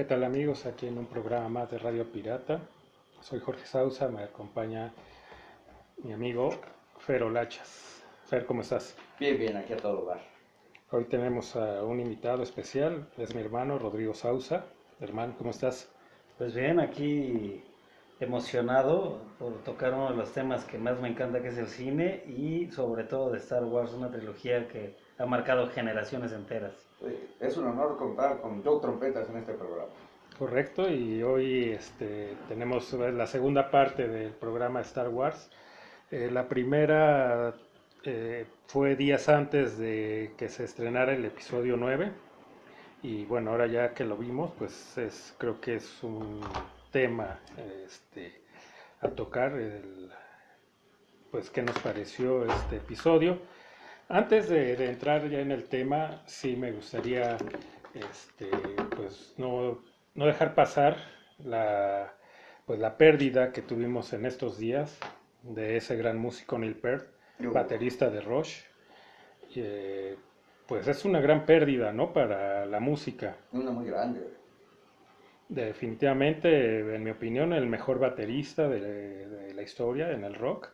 ¿Qué tal amigos? Aquí en un programa más de Radio Pirata. Soy Jorge Sausa, me acompaña mi amigo Fer Olachas. Fer, ¿cómo estás? Bien, bien, aquí a todo lugar. Hoy tenemos a un invitado especial, es mi hermano Rodrigo Sausa. Hermano, ¿cómo estás? Pues bien, aquí emocionado por tocar uno de los temas que más me encanta, que es el cine y sobre todo de Star Wars, una trilogía que ha marcado generaciones enteras. Es un honor contar con Joe Trompetas en este programa. Correcto, y hoy este, tenemos la segunda parte del programa Star Wars. Eh, la primera eh, fue días antes de que se estrenara el episodio 9 y bueno, ahora ya que lo vimos, pues es, creo que es un tema este, a tocar, el, pues qué nos pareció este episodio. Antes de, entrar ya en el tema, sí me gustaría este, pues no, no dejar pasar la, pues la pérdida que tuvimos en estos días de ese gran músico Neil Peart, baterista de Rush. Eh, pues es una gran pérdida, ¿no? Para la música. Una muy grande. Definitivamente, en mi opinión, el mejor baterista de, la historia en el rock.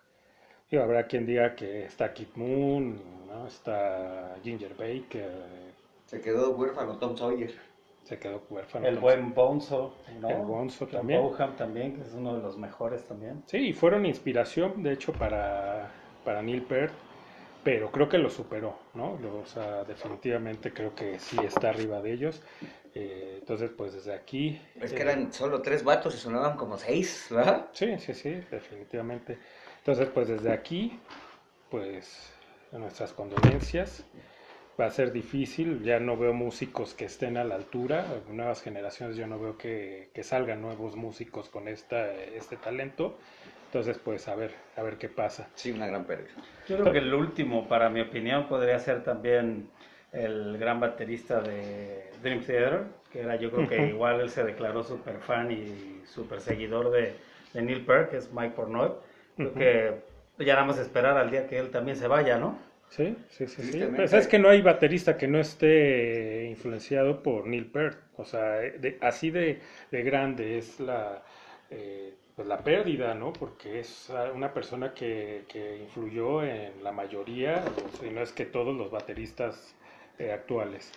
Y habrá quien diga que está Kid Moon, Está Ginger Baker. Se quedó huérfano Tom Sawyer. Se quedó huérfano. El buen Bonzo, ¿no? El Bonzo también. Boham también, que es uno de los mejores también. Sí, y fueron inspiración, de hecho, para, para Neil Peart, pero creo que lo superó, ¿no? O sea, definitivamente creo que sí está arriba de ellos. Eh, entonces, pues desde aquí... Es que eran solo tres vatos y sonaban como seis, ¿verdad? Sí, sí, sí, definitivamente. Entonces, pues desde aquí, pues nuestras condolencias. Va a ser difícil, ya no veo músicos que estén a la altura, nuevas generaciones yo no veo que, salgan nuevos músicos con esta, este talento. Entonces, pues a ver, a ver qué pasa. Sí, una gran pérdida. Yo creo que el último, para mi opinión, podría ser también el gran baterista de Dream Theater, que era yo creo que igual él se declaró súper fan y súper seguidor de, de Neil Peart, que es Mike Pornoy. Creo que ya nada más esperar al día que él también se vaya, ¿no? Sí, sí, sí. sí. Pues es que no hay baterista que no esté influenciado por Neil Peart. O sea, así de, grande es la, eh, pues la pérdida, ¿no? Porque es una persona que, que influyó en la mayoría, y no es que todos los bateristas eh, actuales.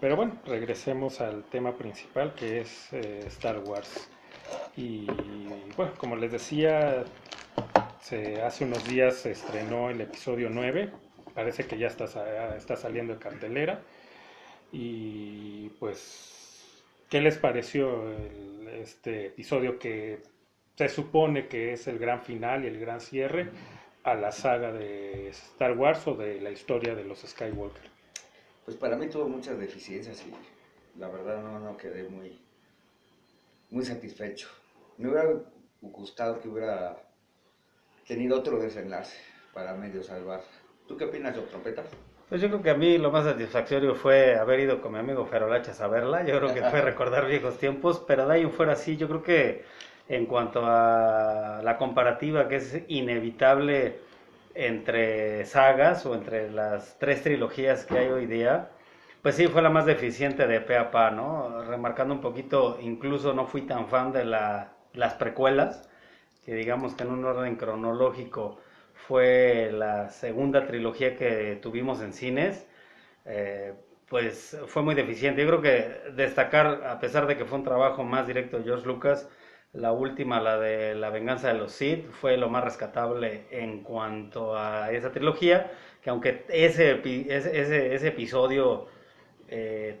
Pero bueno, regresemos al tema principal que es eh, Star Wars. Y bueno, como les decía, hace unos días se estrenó el episodio 9, parece que ya está, está saliendo de cartelera. Y pues, ¿qué les pareció este episodio que se supone que es el gran final y el gran cierre a la saga de Star Wars o de la historia de los Skywalker? Pues para mí tuvo muchas deficiencias y la verdad no, no quedé muy, muy satisfecho. Me hubiera gustado que hubiera tenido otro desenlace para medio salvar. ¿Tú qué opinas, de Trompeta? Pues yo creo que a mí lo más satisfactorio fue haber ido con mi amigo Ferolachas a verla. Yo creo que fue recordar viejos tiempos, pero de ahí fuera así, yo creo que en cuanto a la comparativa que es inevitable entre sagas o entre las tres trilogías que hay hoy día, pues sí, fue la más deficiente de pe a pa, ¿no? Remarcando un poquito, incluso no fui tan fan de la, las precuelas, que digamos que en un orden cronológico fue la segunda trilogía que tuvimos en cines, eh, pues fue muy deficiente. Yo creo que destacar, a pesar de que fue un trabajo más directo de George Lucas, la última, la de La venganza de los Sith, fue lo más rescatable en cuanto a esa trilogía, que aunque ese, ese, ese episodio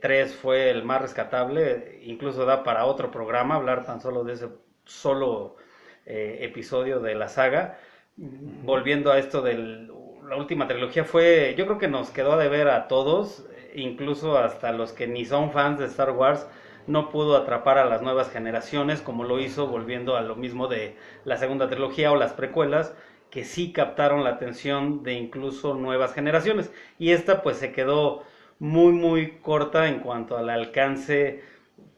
3 eh, fue el más rescatable, incluso da para otro programa hablar tan solo de ese solo eh, episodio de la saga. Volviendo a esto de la última trilogía, fue, yo creo que nos quedó a deber a todos, incluso hasta los que ni son fans de Star Wars, no pudo atrapar a las nuevas generaciones como lo hizo volviendo a lo mismo de la segunda trilogía o las precuelas que sí captaron la atención de incluso nuevas generaciones y esta pues se quedó muy muy corta en cuanto al alcance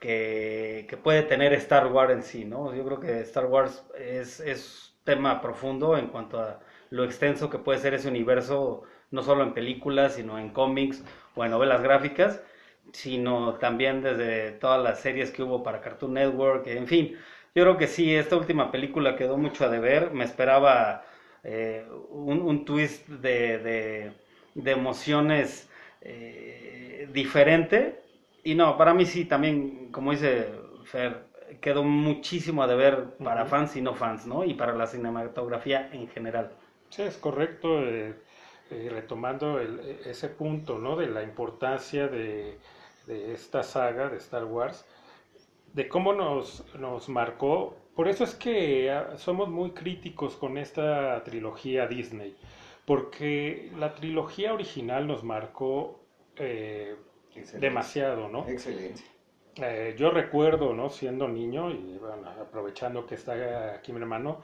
que, puede tener Star Wars en sí, ¿no? Yo creo que Star Wars es, es tema profundo en cuanto a lo extenso que puede ser ese universo, no solo en películas, sino en cómics o en novelas gráficas, sino también desde todas las series que hubo para Cartoon Network, en fin. Yo creo que sí, esta última película quedó mucho a deber. Me esperaba eh, un, twist de, de, emociones eh, diferente. Y no, para mí sí, también, como dice Fer, quedó muchísimo a deber para fans y no fans, ¿no? Y para la cinematografía en general. Sí, es correcto. Eh, retomando ese punto, ¿no? De la importancia de, de esta saga de Star Wars de cómo nos, nos marcó. Por eso es que ah, somos muy críticos con esta trilogía Disney, porque la trilogía original nos marcó eh, demasiado, ¿no? Excelente. Eh, yo recuerdo, ¿no? Siendo niño, y bueno, aprovechando que está aquí mi hermano,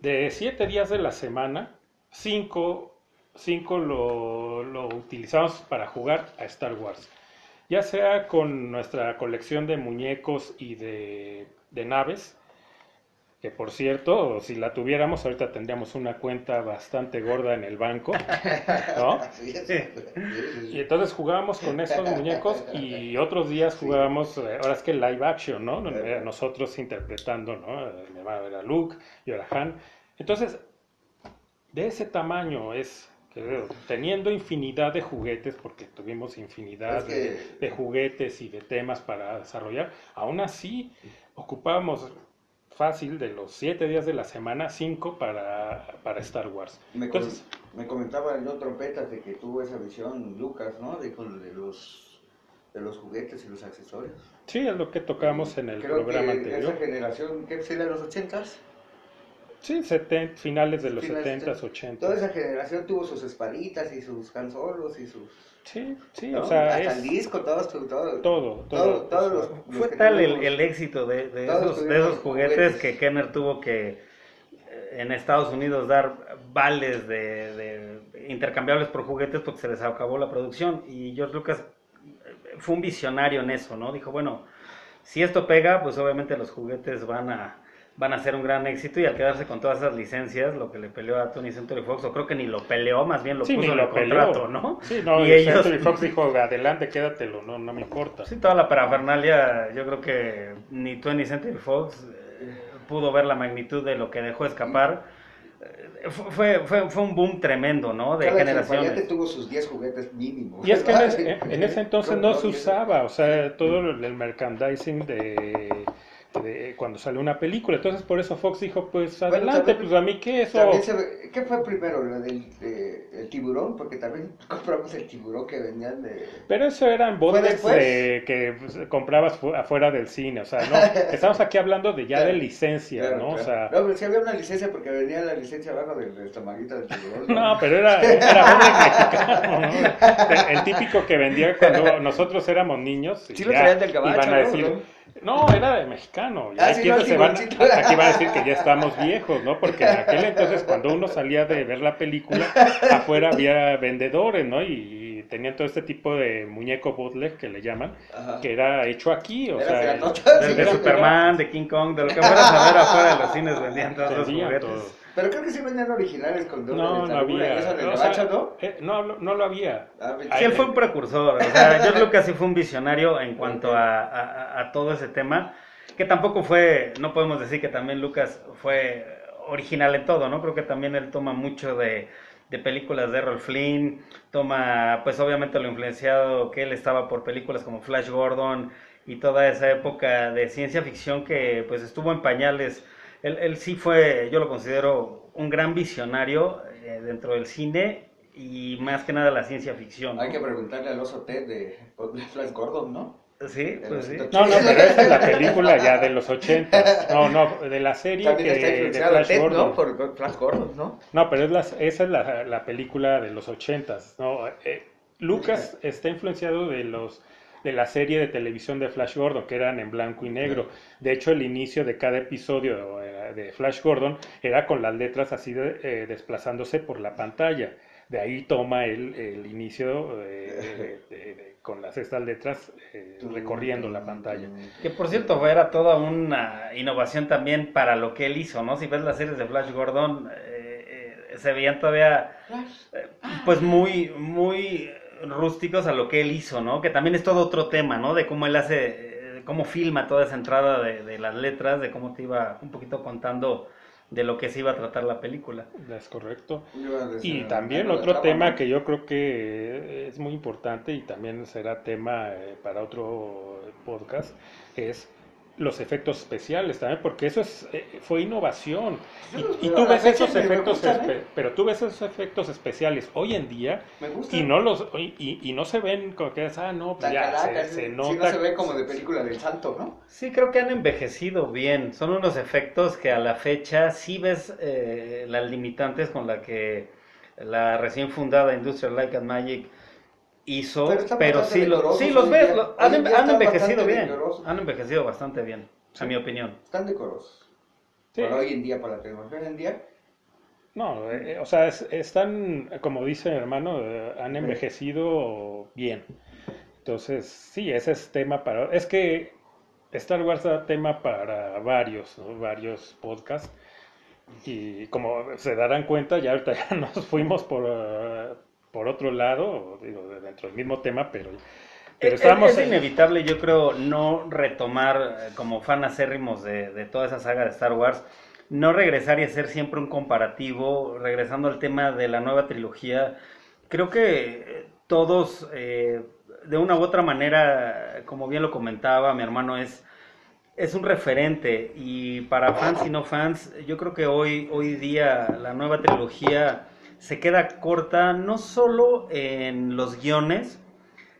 de siete días de la semana, cinco, cinco lo, lo utilizamos para jugar a Star Wars ya sea con nuestra colección de muñecos y de, naves, que por cierto, si la tuviéramos, ahorita tendríamos una cuenta bastante gorda en el banco, ¿no? Y entonces jugábamos con esos muñecos y otros días jugábamos, eh, ahora es que live action, ¿no? Nosotros interpretando, ¿no? Mi era Luke, yo era Han. Entonces, de ese tamaño es teniendo infinidad de juguetes, porque tuvimos infinidad de, juguetes y de temas para desarrollar, aún así ocupábamos fácil de los siete días de la semana, cinco para, para Star Wars. Me, Entonces, me comentaba el otro trompetas de que tuvo esa visión Lucas, ¿no? De, de los de los juguetes y los accesorios. Sí, es lo que tocamos en el programa anterior. Esa generación, ¿qué sería los ochentas? Sí, finales de los setentas, 80. Toda esa generación tuvo sus espaditas y sus canzolos y sus... Sí, sí, o sea, Hasta el disco, todo, todo, todo, todo, todo. Fue tal el, éxito de, de esos, de esos juguetes, que Kenner tuvo que eh, en Estados Unidos dar vales de, de, intercambiables por juguetes porque se les acabó la producción. Y George Lucas eh, fue un visionario en eso, ¿no? Dijo, bueno, si esto pega, pues obviamente los juguetes van a van a ser un gran éxito y al quedarse con todas esas licencias, lo que le peleó a Tony Century Fox, o creo que ni lo peleó, más bien lo puso en el contrato, ¿no? Sí, no, y ellos... Century Fox dijo, adelante, quédatelo, no, no me importa. Sí, toda la parafernalia, yo creo que ni Tony Century Fox eh, pudo ver la magnitud de lo que dejó escapar. Eh, fue, fue, fue un boom tremendo, ¿no? De Cada generaciones. tuvo sus 10 juguetes mínimos. Y es que en, ese entonces no se usaba, o sea, todo el merchandising de cuando sale una película. Entonces por eso Fox dijo, pues adelante, pues a mí qué eso... ¿Qué fue primero? ¿La del el tiburón? Porque también compramos el tiburón que venían de... Pero eso eran botes que pues, comprabas afuera del cine, o sea, no, estamos aquí hablando de ya de licencia, ¿no? O sea... No, pero sí había una licencia porque venía la licencia abajo del, del del tiburón. ¿no? pero era, era mexicano, ¿no? El típico que vendía cuando nosotros éramos niños. Sí, lo traían del caballo, a decir, no, era de mexicano. Ah, aquí, van, aquí va a decir que ya estamos viejos, ¿no? Porque en aquel entonces, cuando uno salía de ver la película, afuera había vendedores, ¿no? Y, tenían todo este tipo de muñeco bootleg que le llaman, que era hecho aquí, o sea, de, Superman, de King Kong, de lo que fueras a ver afuera de los cines vendían todos los juguetes. Pero creo que sí vendían originales con No, no había. Eso de no, ¿no? Eh, no, no lo había. Ah, sí, él fue un precursor. O sea, yo creo que sí fue un visionario en cuanto a, a, a, todo ese tema. Que tampoco fue, no podemos decir que también Lucas fue original en todo, ¿no? Creo que también él toma mucho de, de películas de Errol Flynn, toma, pues obviamente lo influenciado que él estaba por películas como Flash Gordon y toda esa época de ciencia ficción que pues estuvo en pañales él, sí fue, yo lo considero un gran visionario eh, dentro del cine y más que nada la ciencia ficción. Hay que preguntarle al oso Ted de, Flash Gordon, ¿no? Sí, pues sí. No, no, pero esa es la película ya de los 80. No, no, de la serie que, de Flash Gordon. ¿no? Por Flash Gordon, ¿no? No, pero es la, esa es la, la película de los 80. ¿no? Eh, Lucas está influenciado de los de la serie de televisión de Flash Gordon, que eran en blanco y negro. De hecho, el inicio de cada episodio eh, de Flash Gordon era con las letras así eh, desplazándose por la pantalla. De ahí toma el, el inicio con las estas letras eh, recorriendo la pantalla. Que por cierto era toda una innovación también para lo que él hizo, ¿no? Si ves las series de Flash Gordon, se veían todavía pues muy, muy rústicos a lo que él hizo, ¿no? Que también es todo otro tema, ¿no? De cómo él hace, eh, cómo filma toda esa entrada de, de las letras, de cómo te iba un poquito contando de lo que se iba a tratar la película. Es correcto. Y también otro tema que yo creo que es muy importante y también será tema eh, para otro podcast es los efectos especiales también, porque eso es, eh, fue innovación. Y, tú ves esos efectos, ¿eh? pero tú ves esos efectos especiales hoy en día y no los y, y, no se ven como que ah no, pues ya se, nota. no se ve como de película del santo, ¿no? Sí, creo que han envejecido bien. Son unos efectos que a la fecha sí ves eh, las limitantes con la que la recién fundada Industrial Light and Magic hizo, pero, sí, sí los ves, han, envejecido bien, han envejecido bastante bien, a mi opinión. Están decorosos. Para hoy en día, para la tecnología hoy en día. No, eh, o sea, están, como dice mi hermano, eh, han envejecido bien. Entonces, sí, ese es tema para... Es que Star Wars da tema para varios, varios podcasts. Y como se darán cuenta, ya ahorita ya nos fuimos por, por otro lado, digo, dentro del mismo tema, pero... pero estamos... es, inevitable, yo creo, no retomar eh, como fan acérrimos de, de toda esa saga de Star Wars, no regresar y hacer siempre un comparativo, regresando al tema de la nueva trilogía. Creo que eh, todos, eh, de una u otra manera, como bien lo comentaba mi hermano, es, es un referente y para fans y no fans, yo creo que hoy, hoy día la nueva trilogía se queda corta no solo en los guiones,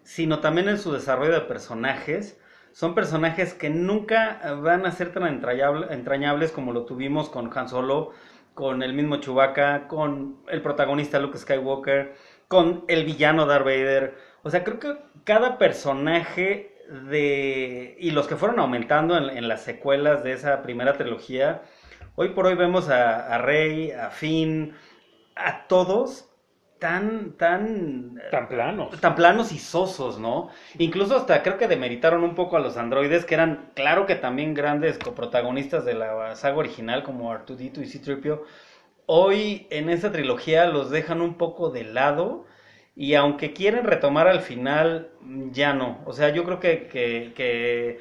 sino también en su desarrollo de personajes. Son personajes que nunca van a ser tan entrañables como lo tuvimos con Han Solo, con el mismo Chewbacca, con el protagonista Luke Skywalker, con el villano Darth Vader. O sea, creo que cada personaje de... y los que fueron aumentando en, las secuelas de esa primera trilogía, hoy por hoy vemos a, a Rey, a Finn, a todos tan, tan... Tan planos. Tan planos y sosos, ¿no? Incluso hasta creo que demeritaron un poco a los androides, que eran, claro que también grandes coprotagonistas de la saga original, como Artudito y C-Tripio. Hoy en esta trilogía los dejan un poco de lado, y aunque quieren retomar al final, ya no. O sea, yo creo que, que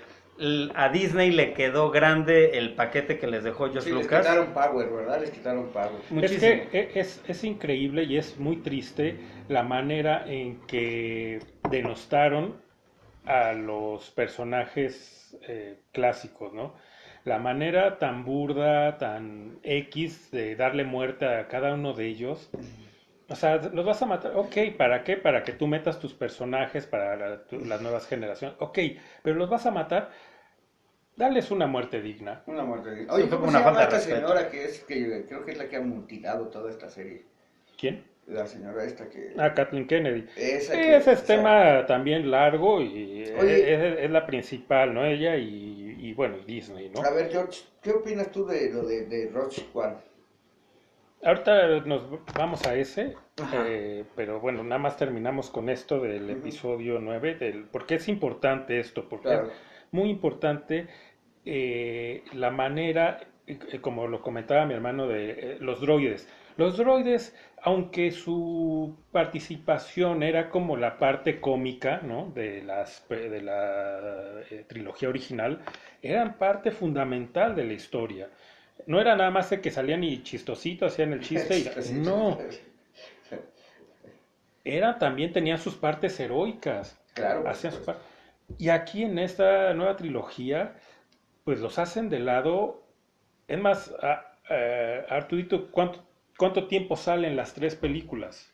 a Disney le quedó grande el paquete que les dejó George Lucas. Les quitaron power, ¿verdad? Les quitaron power. Es que e, es, es, increíble y es muy triste la manera en que denostaron a los personajes eh, clásicos, ¿no? La manera tan burda, tan X de darle muerte a cada uno de ellos. O sea, los vas a matar. Ok, ¿para qué? Para que tú metas tus personajes para las nuevas generaciones. Ok, pero los vas a matar Dales una muerte digna. Una muerte digna. Oye, ¿cómo una se llama esta señora que es, que creo que es la que ha mutilado toda esta serie? ¿Quién? La señora esta que... Ah, Kathleen Kennedy. ese es tema también largo y es, la principal, ¿no? Ella y, bueno, Disney, ¿no? A ver, George, ¿qué opinas tú de lo de, de Roche One? Ahorita nos vamos a ese, eh, pero bueno, nada más terminamos con esto del episodio 9, del, porque es importante esto, porque es muy importante eh, la manera, eh, como lo comentaba mi hermano, de eh, los droides. Los droides, aunque su participación era como la parte cómica ¿no? de, las, de la trilogía original, eran parte fundamental de la historia. No era nada más de que salían y chistositos, hacían el chiste y... No. Era, también tenían sus partes heroicas. Claro. Hacían y aquí en esta nueva trilogía, pues los hacen de lado. Es más, Arturito, ¿cuánto, ¿cuánto tiempo salen las tres películas?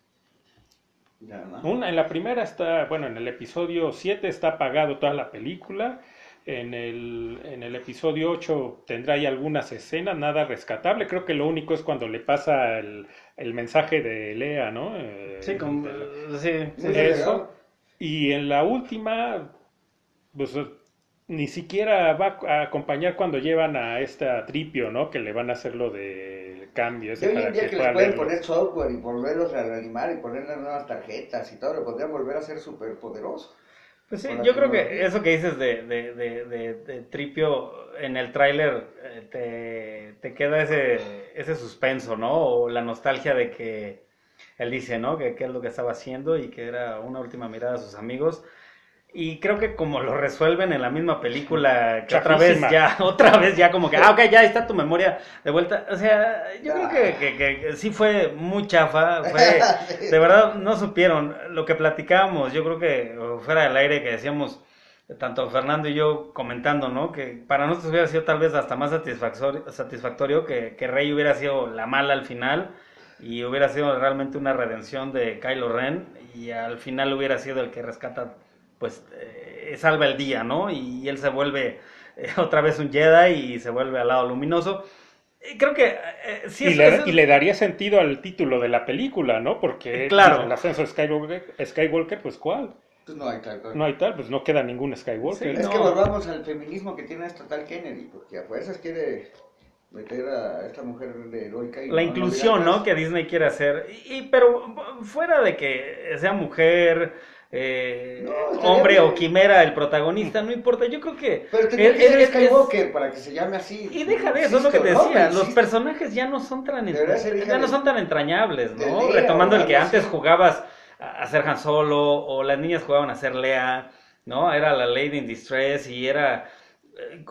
Una, en la primera está, bueno, en el episodio 7 está apagado toda la película. En el, en el episodio 8 tendrá ahí algunas escenas, nada rescatable. Creo que lo único es cuando le pasa el, el mensaje de Lea, ¿no? sí, con, sí, sí, eso. Y en la última, pues ni siquiera va a acompañar cuando llevan a esta tripio, ¿no? Que le van a hacer lo de cambio. Ese hoy en día que, les pueden poner software y volverlos a reanimar y ponerle nuevas tarjetas y todo, lo podrían volver a ser súper poderoso. Pues sí, yo creo que eso que dices de, de, de, de, Tripio en el tráiler eh, te, te, queda ese, ese suspenso, ¿no? O la nostalgia de que él dice, ¿no? Que qué es lo que estaba haciendo y que era una última mirada a sus amigos. Y creo que como lo resuelven en la misma película, que otra vez ya, otra vez ya como que, ah, ok, ya está tu memoria de vuelta. O sea, yo creo que, que, que, sí fue muy chafa, fue, de verdad no supieron lo que platicábamos, yo creo que fuera del aire que decíamos, tanto Fernando y yo comentando, ¿no? Que para nosotros hubiera sido tal vez hasta más satisfactorio, satisfactorio que, que Rey hubiera sido la mala al final y hubiera sido realmente una redención de Kylo Ren y al final hubiera sido el que rescata pues eh, salva el día, ¿no? Y, él se vuelve eh, otra vez un Jedi y se vuelve al lado luminoso. Creo que eh, sí y, le, y le daría sentido al título de la película, ¿no? Porque claro. el ascenso de Skywalker, Skywalker, pues ¿cuál? Pues no hay tal. No hay tal, pues no queda ningún Skywalker. es que volvamos al feminismo que tiene esta tal Kennedy, porque a fuerzas quiere meter a esta mujer de heroica. la inclusión, ¿no? Que Disney quiere hacer. Y, pero fuera de que sea mujer eh, hombre o quimera el protagonista, no importa, yo creo que... Pero que ser Skywalker para que se llame así. Y deja de eso, es lo que te decía, los personajes ya no son tan, ya no son tan entrañables, ¿no? Retomando el que antes jugabas a ser Han Solo o las niñas jugaban a ser Lea, ¿no? Era la Lady in Distress y era eh,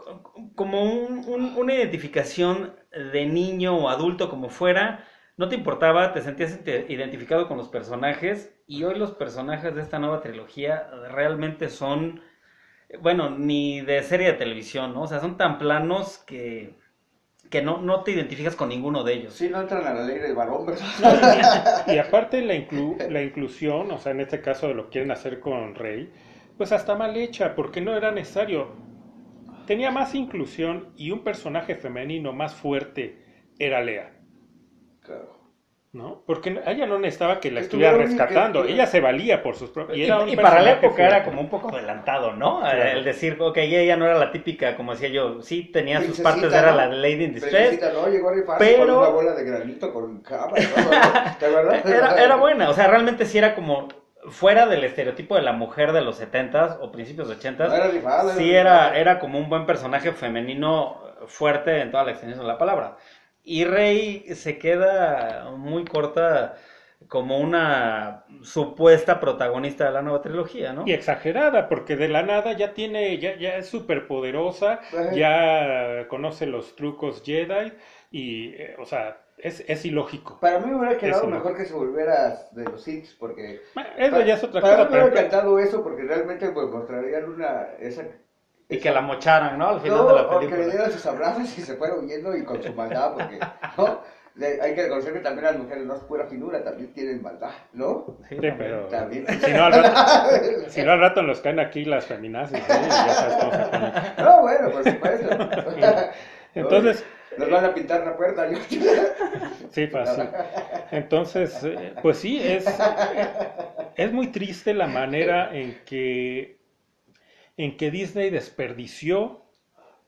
como una identificación de niño o adulto como fuera no te importaba, te sentías identificado con los personajes y hoy los personajes de esta nueva trilogía realmente son, bueno, ni de serie de televisión, ¿no? O sea, son tan planos que, que no, no te identificas con ninguno de ellos. Sí, no entran a la ley del varón, ¿verdad? y, aparte la, la inclusión, o sea, en este caso lo quieren hacer con Rey, pues hasta mal hecha, porque no era necesario. Tenía más inclusión y un personaje femenino más fuerte era Lea. Claro. ¿No? Porque ella no necesitaba que la estuviera rescatando, ella se valía por sus propios... Y, para la época era como un poco adelantado, ¿no? El decir, ok, ella no era la típica, como decía yo, sí tenía sus partes, era la Lady in Distress, no, llegó pero... con una bola de granito con cama, era, era buena, o sea, realmente sí era como fuera del estereotipo de la mujer de los 70s o principios de 80s, sí era, era como un buen personaje femenino fuerte en toda la extensión de la palabra. Y Rey se queda muy corta como una supuesta protagonista de la nueva trilogía, ¿no? Y exagerada, porque de la nada ya tiene, ya, ya es súper poderosa, ya conoce los trucos Jedi y, eh, o sea, es, es, ilógico. Para mí me hubiera quedado mejor que se volviera de los Sith, porque... eso ya es otra para cosa. Mí me hubiera encantado eso, porque realmente pues, mostrarían una, esa y que la mocharan, ¿no? Al final de la película. que le dieran sus abrazos y se fuera huyendo y con su maldad, porque, ¿no? hay que reconocer que también las mujeres no es pura finura, también tienen maldad, ¿no? Sí, pero también. Si, no, al rato, si no al rato nos caen aquí las feminazis, ¿sí? ya sabes cómo se No, bueno, por supuesto. Entonces... Nos van a pintar la puerta. Yo. Sí, fácil. Entonces, eh, pues sí, es, es muy triste la manera en que en que Disney desperdició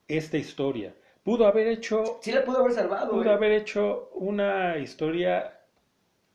esta historia. Pudo haber hecho... Sí, la pudo haber salvado. Pudo haber hecho una historia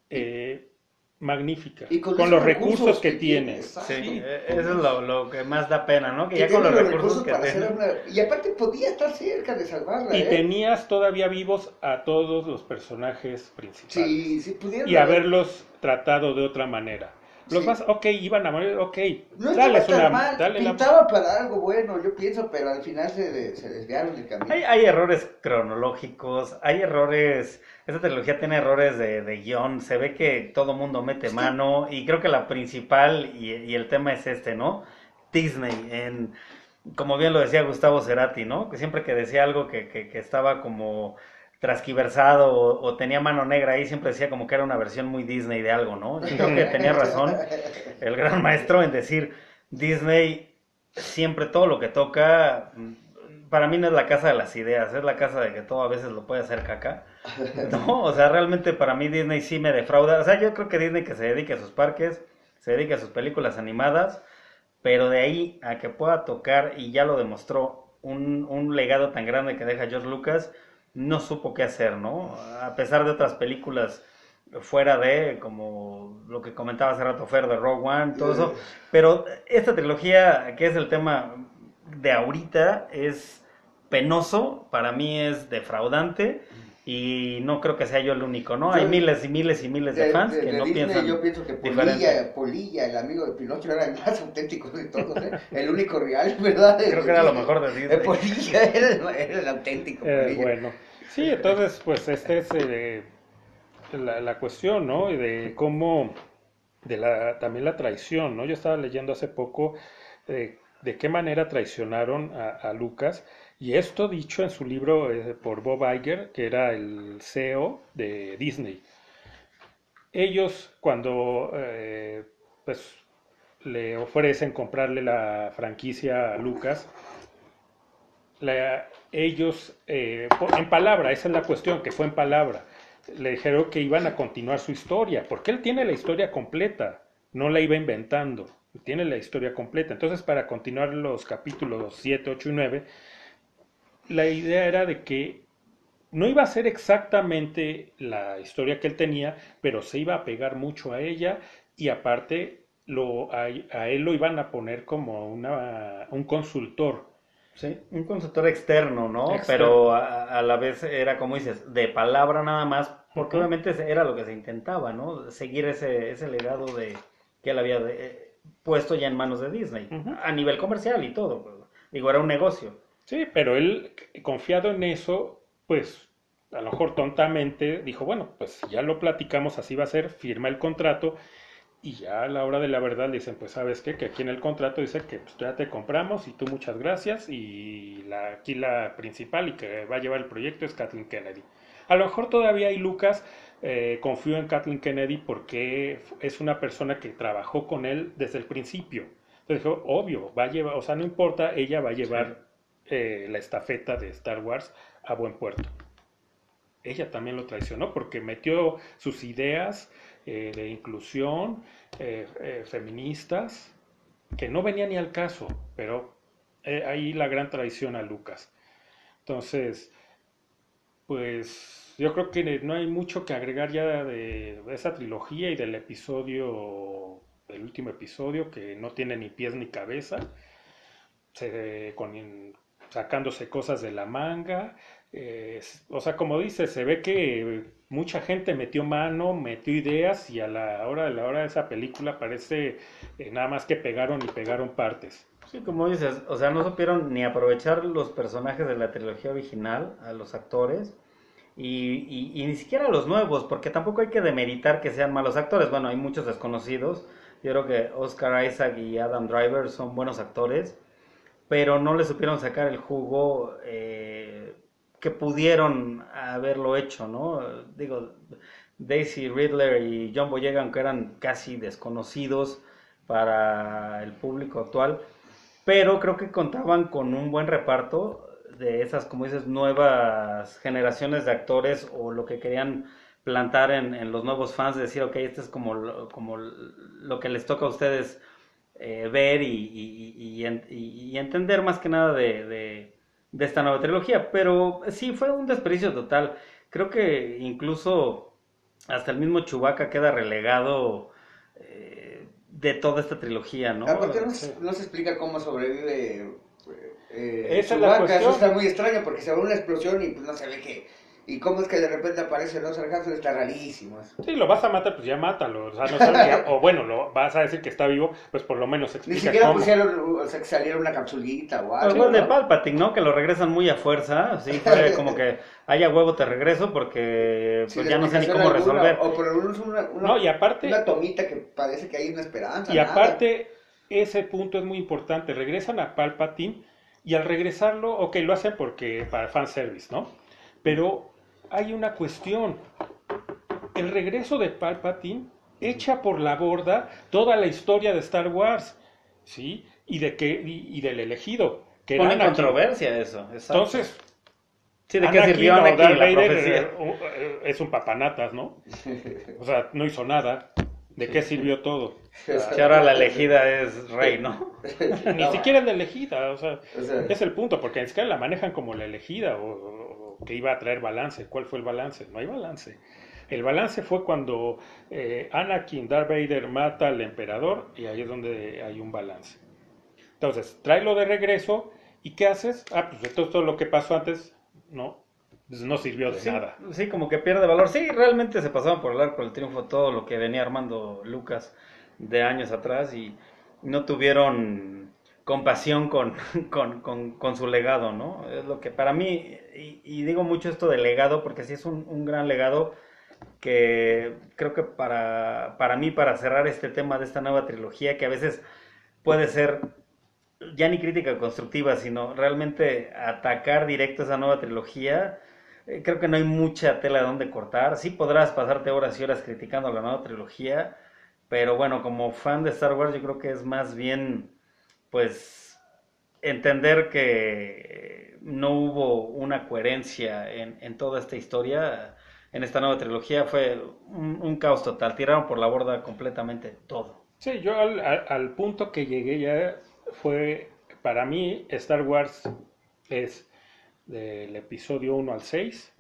eh, magnífica. Y con, los recursos, que, tiene. Sí, eso es lo, que más da pena, ¿no? Que, ya con los, recursos, que tiene. Y aparte podía estar cerca de salvarla. Y ¿eh? tenías todavía vivos a todos los personajes principales. Sí, sí pudieron. Y haberlos tratado de otra manera. Los más, ok, iban a morir, ok. No dale una, mal, dale pintaba para algo bueno, yo pienso, pero al final se, se desviaron del camino. Hay, hay, errores cronológicos, hay errores, esta trilogía tiene errores de, de guion, se ve que todo mundo mete mano, y creo que la principal, y, y el tema es este, ¿no? Disney, en, como bien lo decía Gustavo Cerati, ¿no? Que siempre que decía algo que, que, que estaba como trasquiversado o, tenía mano negra ahí, siempre decía como que era una versión muy Disney de algo, ¿no? Yo creo que tenía razón el gran maestro en decir, Disney siempre todo lo que toca, para mí no es la casa de las ideas, es la casa de que todo a veces lo puede hacer caca, ¿no? O sea, realmente para mí Disney sí me defrauda, o sea, yo creo que Disney que se dedique a sus parques, se dedique a sus películas animadas, pero de ahí a que pueda tocar, y ya lo demostró, un, un legado tan grande que deja George Lucas, no supo qué hacer, ¿no? A pesar de otras películas fuera de, como lo que comentaba hace rato Fer de Rogue One, todo eso, pero esta trilogía, que es el tema de ahorita, es penoso, para mí es defraudante, y no creo que sea yo el único, ¿no? Hay miles y miles y miles de, fans que no piensan Yo pienso que Polilla, Polilla, el amigo de Pinocho, era el más auténtico de todos, ¿eh? el único real, ¿verdad? Creo que era lo mejor de Disney. Polilla era el, era el auténtico. Eh, bueno, sí, entonces, pues, este es eh, la, la, cuestión, ¿no? De cómo, de la, también la traición, ¿no? Yo estaba leyendo hace poco eh, de qué manera traicionaron a, a Lucas y esto dicho en su libro eh, por Bob Iger, que era el CEO de Disney. Ellos cuando eh, pues, le ofrecen comprarle la franquicia a Lucas, ellos, eh, en palabra, esa es la cuestión, que fue en palabra, le dijeron que iban a continuar su historia, porque él tiene la historia completa, no la iba inventando, tiene la historia completa. Entonces, para continuar los capítulos 7, 8 y 9, la idea era de que no iba a ser exactamente la historia que él tenía, pero se iba a pegar mucho a ella y aparte lo, a, él lo iban a poner como una, un consultor. Sí, un consultor externo, ¿no? Pero a, la vez era, como dices, de palabra nada más, porque obviamente era lo que se intentaba, ¿no? Seguir ese, ese legado de que él había eh, puesto ya en manos de Disney, a nivel comercial y todo. Pues, digo, era un negocio. Sí, pero él, confiado en eso, pues a lo mejor tontamente dijo, bueno, pues ya lo platicamos, así va a ser, firma el contrato y ya a la hora de la verdad le dicen, pues sabes qué, que aquí en el contrato dice que pues, ya te compramos y tú muchas gracias y la, aquí la principal y que va a llevar el proyecto es Kathleen Kennedy. A lo mejor todavía hay Lucas eh, confío en Kathleen Kennedy porque es una persona que trabajó con él desde el principio. Entonces dijo, obvio, va a llevar, o sea, no importa, ella va a llevar eh, la estafeta de Star Wars a buen puerto. Ella también lo traicionó porque metió sus ideas eh, de inclusión eh, feministas que no venían ni al caso, pero ahí la gran traición a Lucas. Entonces, pues yo creo que no hay mucho que agregar ya de, esa trilogía y del episodio, del último episodio, que no tiene ni pies ni cabeza. Con, sacándose cosas de la manga. o sea, como dice, se ve que mucha gente metió mano, metió ideas y a la hora de la hora de esa película parece eh, nada más que pegaron y pegaron partes. Sí, como dices, o sea, no supieron ni aprovechar los personajes de la trilogía original, a los actores, y, y, ni siquiera a los nuevos, porque tampoco hay que demeritar que sean malos actores. Bueno, hay muchos desconocidos. Yo creo que Oscar Isaac y Adam Driver son buenos actores pero no le supieron sacar el jugo eh, que pudieron haberlo hecho, ¿no? Digo, Daisy Ridler y John Boyega, aunque eran casi desconocidos para el público actual, pero creo que contaban con un buen reparto de esas, como dices, nuevas generaciones de actores o lo que querían plantar en, los nuevos fans, de decir, ok, este es como, como lo que les toca a ustedes eh, ver y, entender más que nada de, esta nueva trilogía. Pero sí, fue un desperdicio total. Creo que incluso hasta el mismo Chewbacca queda relegado eh, de toda esta trilogía, ¿no? ¿Por qué no, se explica cómo sobrevive eh, Chewbacca? Eso está muy extraño porque se ve una explosión y pues, no se ve que ¿Y cómo es que de repente aparece el Oscar Hanson? Está rarísimo Sí, lo vas a matar, pues ya mátalo. O, sea, no o bueno, lo vas a decir que está vivo, pues por lo menos explica Ni siquiera pusieron, o sea, que saliera una capsulita o algo. Pues, de Palpatine, ¿no? Que lo regresan muy a fuerza. Sí, fue como que haya huevo te regreso porque pues, ya no sé ni cómo resolver. O por lo menos una, una, no, y aparte, una tomita que parece que hay una esperanza. Y aparte, ese punto es muy importante. Regresan a Palpatine y al regresarlo, ok, lo hacen porque para fanservice, ¿no? Pero hay una cuestión. El regreso de Palpatine echa por la borda toda la historia de Star Wars, ¿sí? Y, de que, y, del elegido. Que Pone controversia eso. Entonces, sí, ¿de qué sirvió Anakin la eh, eh, Es un papanatas, ¿no? O sea, no hizo nada. ¿De qué sirvió todo? Que ahora la elegida es rey, ¿no? Ni siquiera es la elegida, o sea, es el punto, porque es que la manejan como la elegida, o, que iba a traer balance. ¿Cuál fue el balance? No hay balance. El balance fue cuando eh, Anakin, Darth Vader mata al emperador y ahí es donde hay un balance. Entonces, tráelo de regreso y ¿qué haces? Ah, pues esto es todo lo que pasó antes. No, pues, no sirvió de nada. Sí, como que pierde valor. Sí, realmente se pasaban por el arco del triunfo todo lo que venía armando Lucas de años atrás y no tuvieron compasión con, con, su legado, ¿no? Es lo que para mí, y, digo mucho esto de legado, porque sí es un, un, gran legado que creo que para, para mí, para cerrar este tema de esta nueva trilogía, que a veces puede ser ya ni crítica constructiva, sino realmente atacar directo esa nueva trilogía, eh, creo que no hay mucha tela de donde cortar. Sí podrás pasarte horas y horas criticando la nueva trilogía, pero bueno, como fan de Star Wars yo creo que es más bien, pues, entender que no hubo una coherencia en, toda esta historia, en esta nueva trilogía, fue un, caos total. Tiraron por la borda completamente todo. Sí, yo al, al punto que llegué ya fue, para mí, Star Wars es del episodio 1 al 6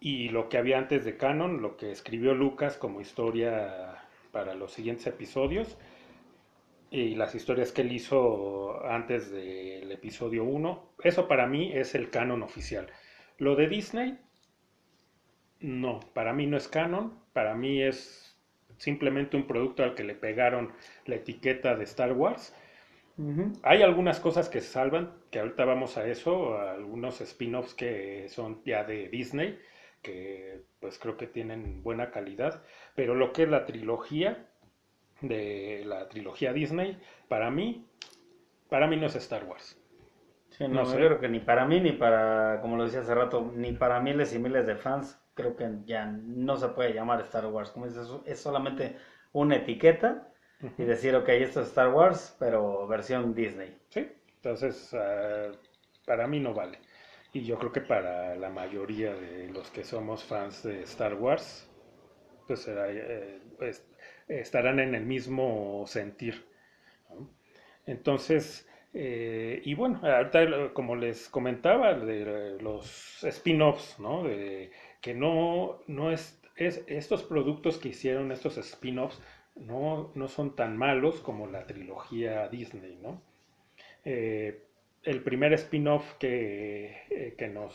y lo que había antes de canon, lo que escribió Lucas como historia para los siguientes episodios y las historias que él hizo antes del episodio 1, eso para mí es el canon oficial. Lo de Disney, no, para mí no es canon, para mí es simplemente un producto al que le pegaron la etiqueta de Star Wars. Hay algunas cosas que se salvan, que ahorita vamos a eso, algunos spin-offs que son ya de Disney, que pues creo que tienen buena calidad, pero lo que es la trilogía de la trilogía Disney, para mí, para mí no es Star Wars. no, yo creo que ni para mí, ni para, como lo decía hace rato, ni para miles y miles de fans, creo que ya no se puede llamar Star Wars. Como dices, es solamente una etiqueta y decir, ok, esto es Star Wars, pero versión Disney. Sí, entonces ah, para mí no vale. Y yo creo que para la mayoría de los que somos fans de Star Wars, pues, eh, pues estarán en el mismo sentir. Entonces, eh, y bueno, ahorita como les comentaba, de los spin-offs, ¿no? De que no, no es, es, estos productos que hicieron, estos spin-offs, no, no son tan malos como la trilogía Disney, ¿no? Eh, el primer spin-off que, eh, que, nos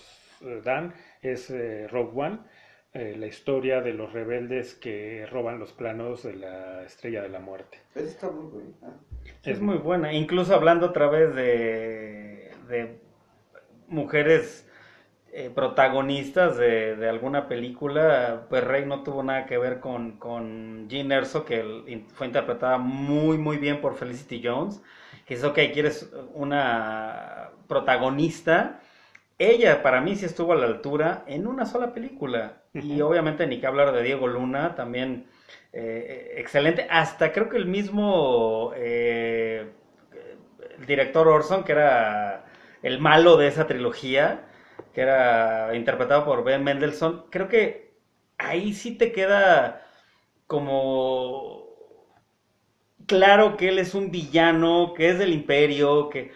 dan es Rogue One, la historia de los rebeldes que roban los planos de la Estrella de la Muerte. Está muy buena. Es muy buena, incluso hablando otra vez de, de mujeres eh, protagonistas de, alguna película, pues Rey no tuvo nada que ver con, con Jean Erso, que fue interpretada muy, muy bien por Felicity Jones. Que es, ok, quieres una protagonista. Ella, para mí, sí estuvo a la altura en una sola película. Y obviamente, ni que hablar de Diego Luna, también eh, excelente. Hasta creo que el mismo eh, el director Orson, que era el malo de esa trilogía, que era interpretado por Ben Mendelssohn, creo que ahí sí te queda como claro que él es un villano, que es del imperio, que,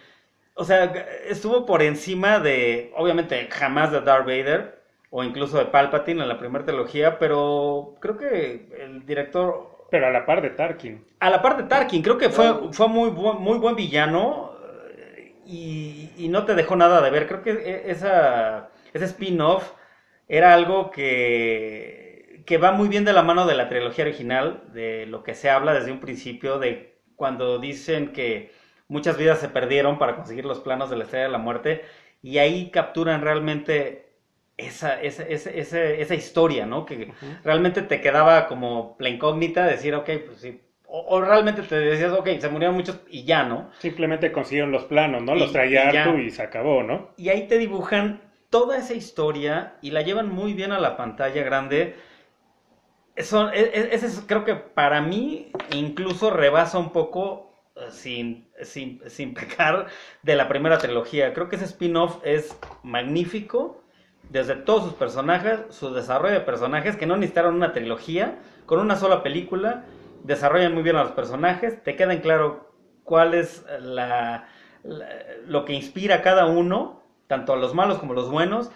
o sea, estuvo por encima de, obviamente, jamás de Darth Vader, o incluso de Palpatine en la primera trilogía, pero creo que el director... Pero a la par de Tarkin. A la par de Tarkin, creo que fue, fue muy, muy buen villano y, no te dejó nada de ver. Creo que e, esa, ese spin-off era algo que, que va muy bien de la mano de la trilogía original, de lo que se habla desde un principio, de cuando dicen que muchas vidas se perdieron para conseguir los planos de la Estrella de la Muerte, y ahí capturan realmente esa, esa, esa, esa historia, ¿no? Que realmente te quedaba como la incógnita, de decir, ok, pues sí, o, realmente te decías, ok, se murieron muchos y ya, ¿no? Simplemente consiguieron los planos, ¿no? Los traía tú y se acabó, ¿no? Y ahí te dibujan toda esa historia y la llevan muy bien a la pantalla grande. Eso, e, e, ese creo que para mí incluso rebasa un poco sin, sin, sin pecar de la primera trilogía. Creo que ese spin-off es magnífico desde todos sus personajes, su desarrollo de personajes que no necesitaron una trilogía, con una sola película desarrollan muy bien a los personajes, te queda en claro cuál es la, lo que inspira a cada uno, tanto a los malos como a los buenos,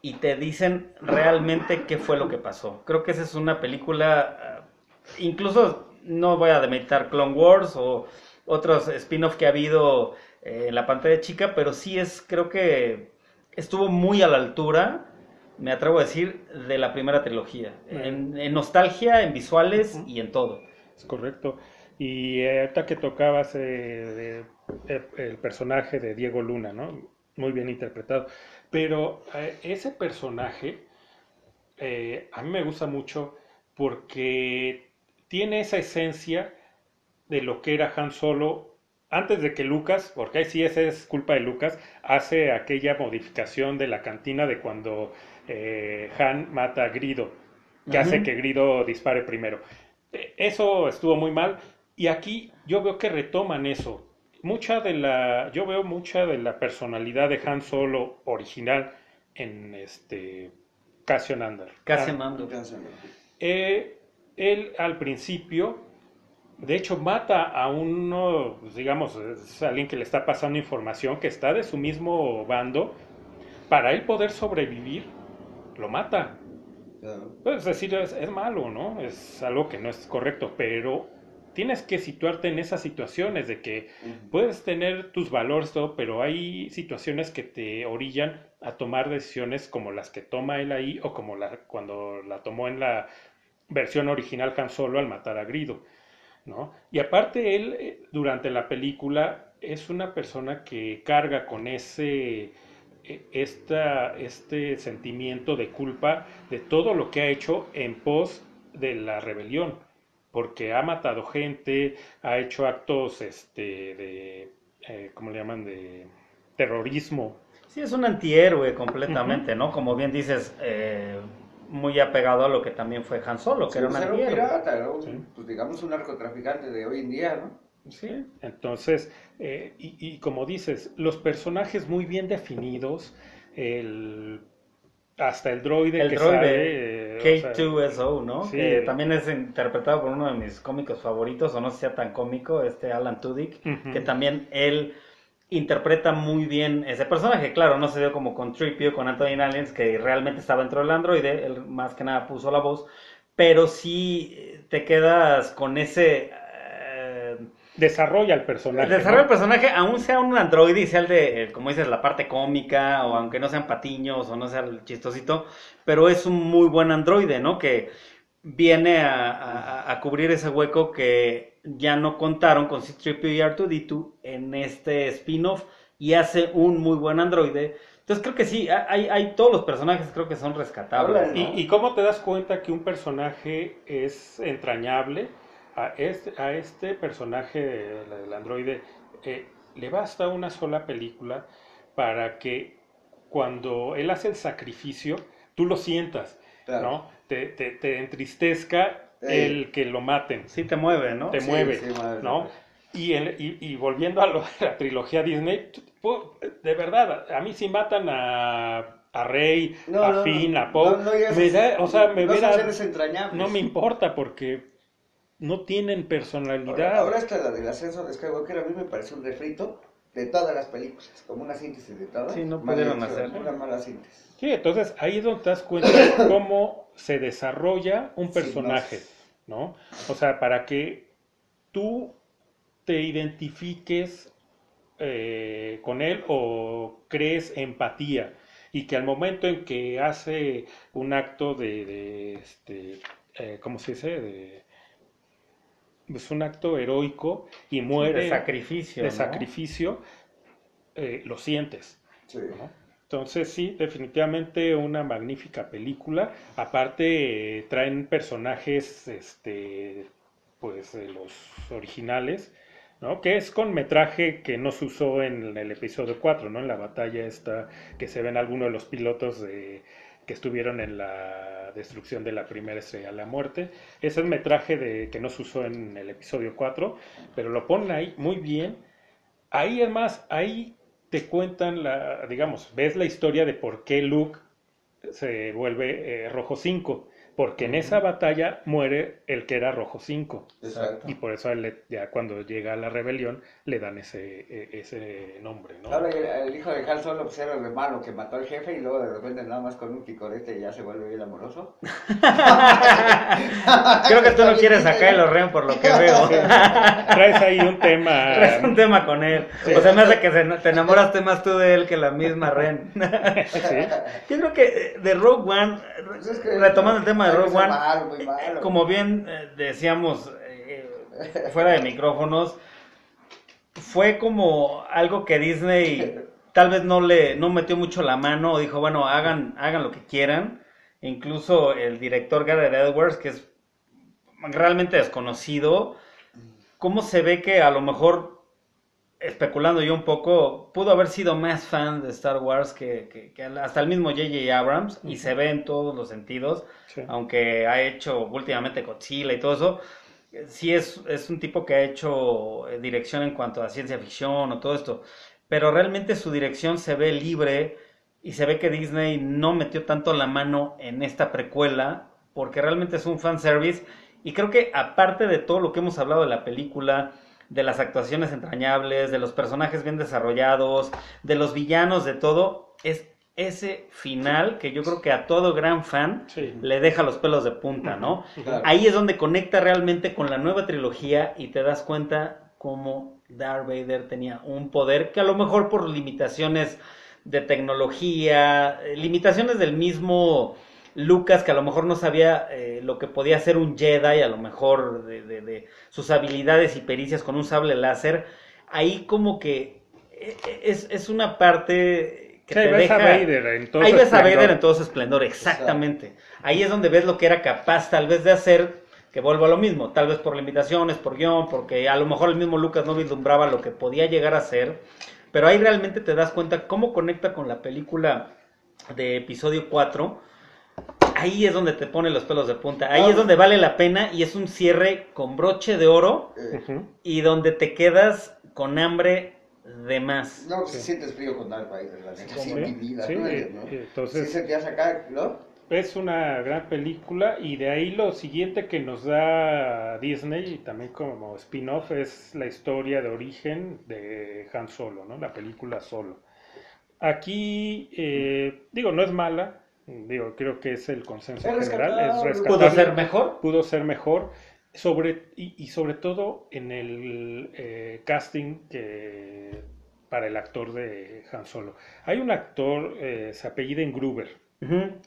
y te dicen realmente qué fue lo que pasó. Creo que esa es una película, eh, incluso no voy a demeritar Clone Wars o otros spin-off que ha habido eh, en la pantalla chica, pero sí es, creo que estuvo muy a la altura me atrevo a decir, de la primera trilogía. En, nostalgia, en visuales y en todo. Es correcto. Y ahorita que tocabas eh, el personaje de Diego Luna, ¿no? Muy bien interpretado. Pero eh, ese personaje eh, a mí me gusta mucho porque tiene esa esencia de lo que era Han Solo antes de que Lucas, porque ahí sí esa es culpa de Lucas, hace aquella modificación de la cantina de cuando eh, Han mata a Grido, que hace que Grido dispare primero. Eso estuvo muy mal y aquí yo veo que retoman eso. Mucha de la, yo veo mucha de la personalidad de Han Solo original en este Cassian Andor. Cassian Andor. Eh, él al principio, de hecho, mata a uno, pues, digamos, es alguien que le está pasando información, que está de su mismo bando, para él poder sobrevivir, lo mata. Es decir, es, es, malo, ¿no? Es algo que no es correcto, pero tienes que situarte en esas situaciones de que puedes tener tus valores, todo, pero hay situaciones que te orillan a tomar decisiones como las que toma él ahí o como la, cuando la tomó en la versión original Han Solo al matar a Grido, ¿no? Y aparte él eh, durante la película es una persona que carga con ese e, esta, este sentimiento de culpa de todo lo que ha hecho en pos de la rebelión porque ha matado gente, ha hecho actos este, de, eh, ¿cómo le llaman?, de terrorismo. Sí, es un antihéroe completamente, ¿no? Como bien dices, eh, muy apegado a lo que también fue Han Solo, que era un pues antihéroe. pirata, pues digamos un narcotraficante de hoy en día, ¿no? Sí, entonces, eh, y, y, como dices, los personajes muy bien definidos, el hasta el droide el que droide K2SO, ¿no? Que también es interpretado por uno de mis cómicos favoritos, o no sea tan cómico, este Alan Tudyk, que también él interpreta muy bien ese personaje. Claro, no se dio como con Tripio, con Anthony Aliens, que realmente estaba dentro del androide, él más que nada puso la voz, pero sí te quedas con ese desarrolla el personaje. Desarrolla el personaje, aún sea un androide y sea el de, eh, como dices, la parte cómica, o aunque no sean patiños, o no sea el chistosito, pero es un muy buen androide, ¿no? Que viene a, cubrir ese hueco que ya no contaron con C-3PO y R2D2 en este spin-off y hace un muy buen androide. Entonces creo que sí, hay, hay todos los personajes creo que son rescatables. ¿Y, ¿Y cómo te das cuenta que un personaje es entrañable? a este, a este personaje del androide eh, le basta una sola película para que cuando él hace el sacrificio, tú lo sientas, ¿no? Te, te, entristezca el que lo maten. Sí, te mueve, ¿no? Te mueve, ¿no? Y, el, y, volviendo a, la trilogía Disney, de verdad, a mí si matan a, a Rey, a Finn, a Poe, me o sea, me no me importa porque no tienen personalidad. Ahora, está la del ascenso de Skywalker, a mí me parece un refrito de todas las películas, como una síntesis de todas. Sí, no pudieron hacer. Una mala síntesis. Sí, entonces ahí es donde te das cuenta cómo se desarrolla un personaje, ¿no? O sea, para que tú te identifiques eh, con él o crees empatía y que al momento en que hace un acto de, de este, eh, ¿cómo se dice? De, es un acto heroico y muere de sacrificio, de sacrificio eh, lo sientes. Entonces sí, definitivamente una magnífica película. Aparte eh, traen personajes, este, pues de los originales, ¿no? Que es con metraje que no se usó en el episodio 4, ¿no? En la batalla esta que se ven algunos de los pilotos de que estuvieron en la destrucción de la primera estrella de la muerte. Ese es el metraje de, que no se usó en el episodio 4, pero lo ponen ahí muy bien. Ahí es más, ahí te cuentan, la, digamos, ves la historia de por qué Luke se vuelve eh, rojo 5. Porque en esa batalla muere el que era Rojo 5. Y por eso ya cuando llega la rebelión le dan ese, e, ese nombre, ¿no? Ahora el, hijo de Han Solo pues, era el hermano que mató al jefe y luego de repente nada más con un picorete ya se vuelve bien amoroso. Creo que tú no quieres a Kylo Ren por lo que veo. Traes ahí un tema. Traes un tema con él. O sea, me hace que te enamoraste más tú de él que la misma Ren. Yo creo que de Rogue One, pues retomando el tema de Rogue One, eh, como bien eh, decíamos eh, fuera de micrófonos, fue como algo que Disney tal vez no le no metió mucho la mano, dijo, bueno, hagan, hagan lo que quieran. Incluso el director Gareth Edwards, que es realmente desconocido, ¿cómo se ve que a lo mejor, especulando yo un poco, pudo haber sido más fan de Star Wars que, hasta el mismo J.J. Abrams, y se ve en todos los sentidos, aunque ha hecho últimamente Godzilla y todo eso, sí es, es un tipo que ha hecho eh, dirección en cuanto a ciencia ficción o todo esto, pero realmente su dirección se ve libre y se ve que Disney no metió tanto la mano en esta precuela porque realmente es un fanservice y creo que aparte de todo lo que hemos hablado de la película, de las actuaciones entrañables, de los personajes bien desarrollados, de los villanos, de todo, es ese final que yo creo que a todo gran fan le deja los pelos de punta, ¿no? Ahí es donde conecta realmente con la nueva trilogía y te das cuenta cómo Darth Vader tenía un poder que a lo mejor por limitaciones de tecnología, eh, limitaciones del mismo Lucas, que a lo mejor no sabía eh, lo que podía hacer un Jedi, a lo mejor de, sus habilidades y pericias con un sable láser, ahí como que eh, es, es una parte que te deja... Vader en todo ahí ves a Vader en todo su esplendor, exactamente. Ahí es donde ves lo que era capaz tal vez de hacer, que vuelvo a lo mismo, tal vez por limitaciones, por guion, porque a lo mejor el mismo Lucas no vislumbraba lo que podía llegar a ser, pero ahí realmente te das cuenta cómo conecta con la película de episodio 4, ahí es donde te pone los pelos de punta. Ahí es donde vale la pena y es un cierre con broche de oro y donde te quedas con hambre de más. No, si sientes frío con Darth Vader, la neta, sí, mi vida. Sí, ¿no? entonces... Sí, se acá, ¿no? Es una gran película y de ahí lo siguiente que nos da Disney y también como spin-off es la historia de origen de Han Solo, ¿no? La película Solo. Aquí, eh, digo, no es mala, digo, creo que es el consenso general. Es ¿Pudo ser mejor? Pudo ser mejor. Sobre, y, sobre todo en el eh, casting que, para el actor de Han Solo. Hay un actor, eh, se apellida en Gruber.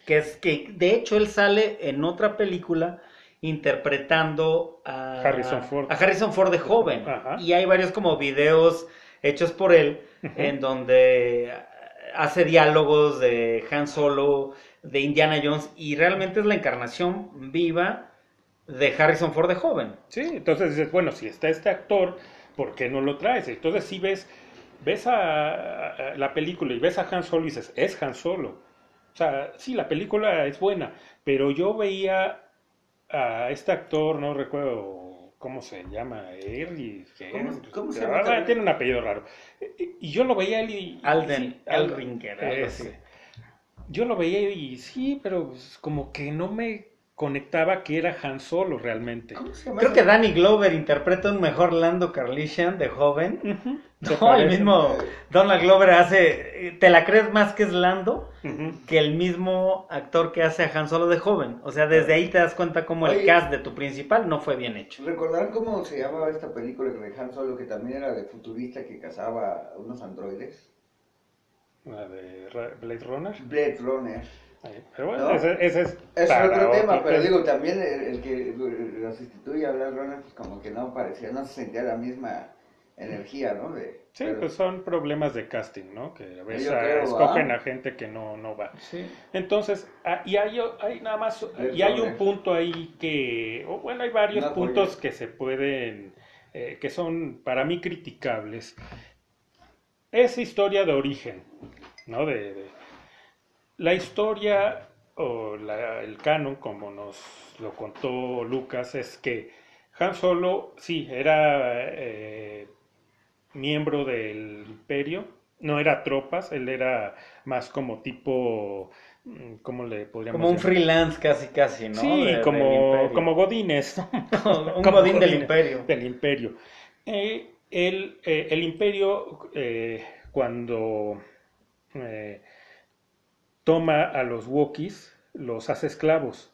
que es que, de hecho, él sale en otra película interpretando a Harrison Ford, a Harrison Ford de joven. Y hay varios como videos hechos por él en donde hace diálogos de Han Solo, de Indiana Jones, y realmente es la encarnación viva de Harrison Ford de joven. Sí, entonces dices, bueno, si está este actor, ¿por qué no lo traes? Entonces si ves, ves a, la película y ves a Han Solo y dices, es Han Solo. O sea, sí, la película es buena, pero yo veía a este actor, no recuerdo ¿cómo se llama? Early, ¿Cómo, se llama? Tiene un apellido raro. Y yo lo veía él y... Alden, Elringer, Yo lo veía y sí, pero pues, como que no me conectaba que era Han Solo realmente. Creo que Danny Glover interpreta un mejor Lando Carlishan de joven. No, el mismo Donald Glover hace, te la crees más que es Lando que el mismo actor que hace a Han Solo de joven. O sea, desde ahí te das cuenta cómo el cast de tu principal no fue bien hecho. ¿Recordarán cómo se llamaba esta película de Han Solo que también era de futurista que cazaba unos androides? ¿La de Blade Runner? Blade Runner. Pero bueno, ese, es. Es otro tema, pero digo, también el, que lo sustituye a Blade Runner, pues como que no parecía, no se sentía la misma energía, ¿no? De, sí, pues son problemas de casting, ¿no? Que a veces escogen a gente que no, no va. Sí. Entonces, ah, y hay, hay, nada más, y hay un punto ahí que, bueno, hay varios puntos que se pueden, eh, que son para mí criticables. Es historia de origen, ¿no? de la historia o el canon, como nos lo contó Lucas, es que Han Solo, sí, era eh, miembro del imperio, no era tropas, él era más como tipo, mm, ¿cómo le podríamos Como un freelance casi, casi, ¿no? Sí, como, como Godines. un Godín del imperio. Del imperio. Eh, el, eh, el, imperio, eh, cuando toma a los Wookiees, los hace esclavos.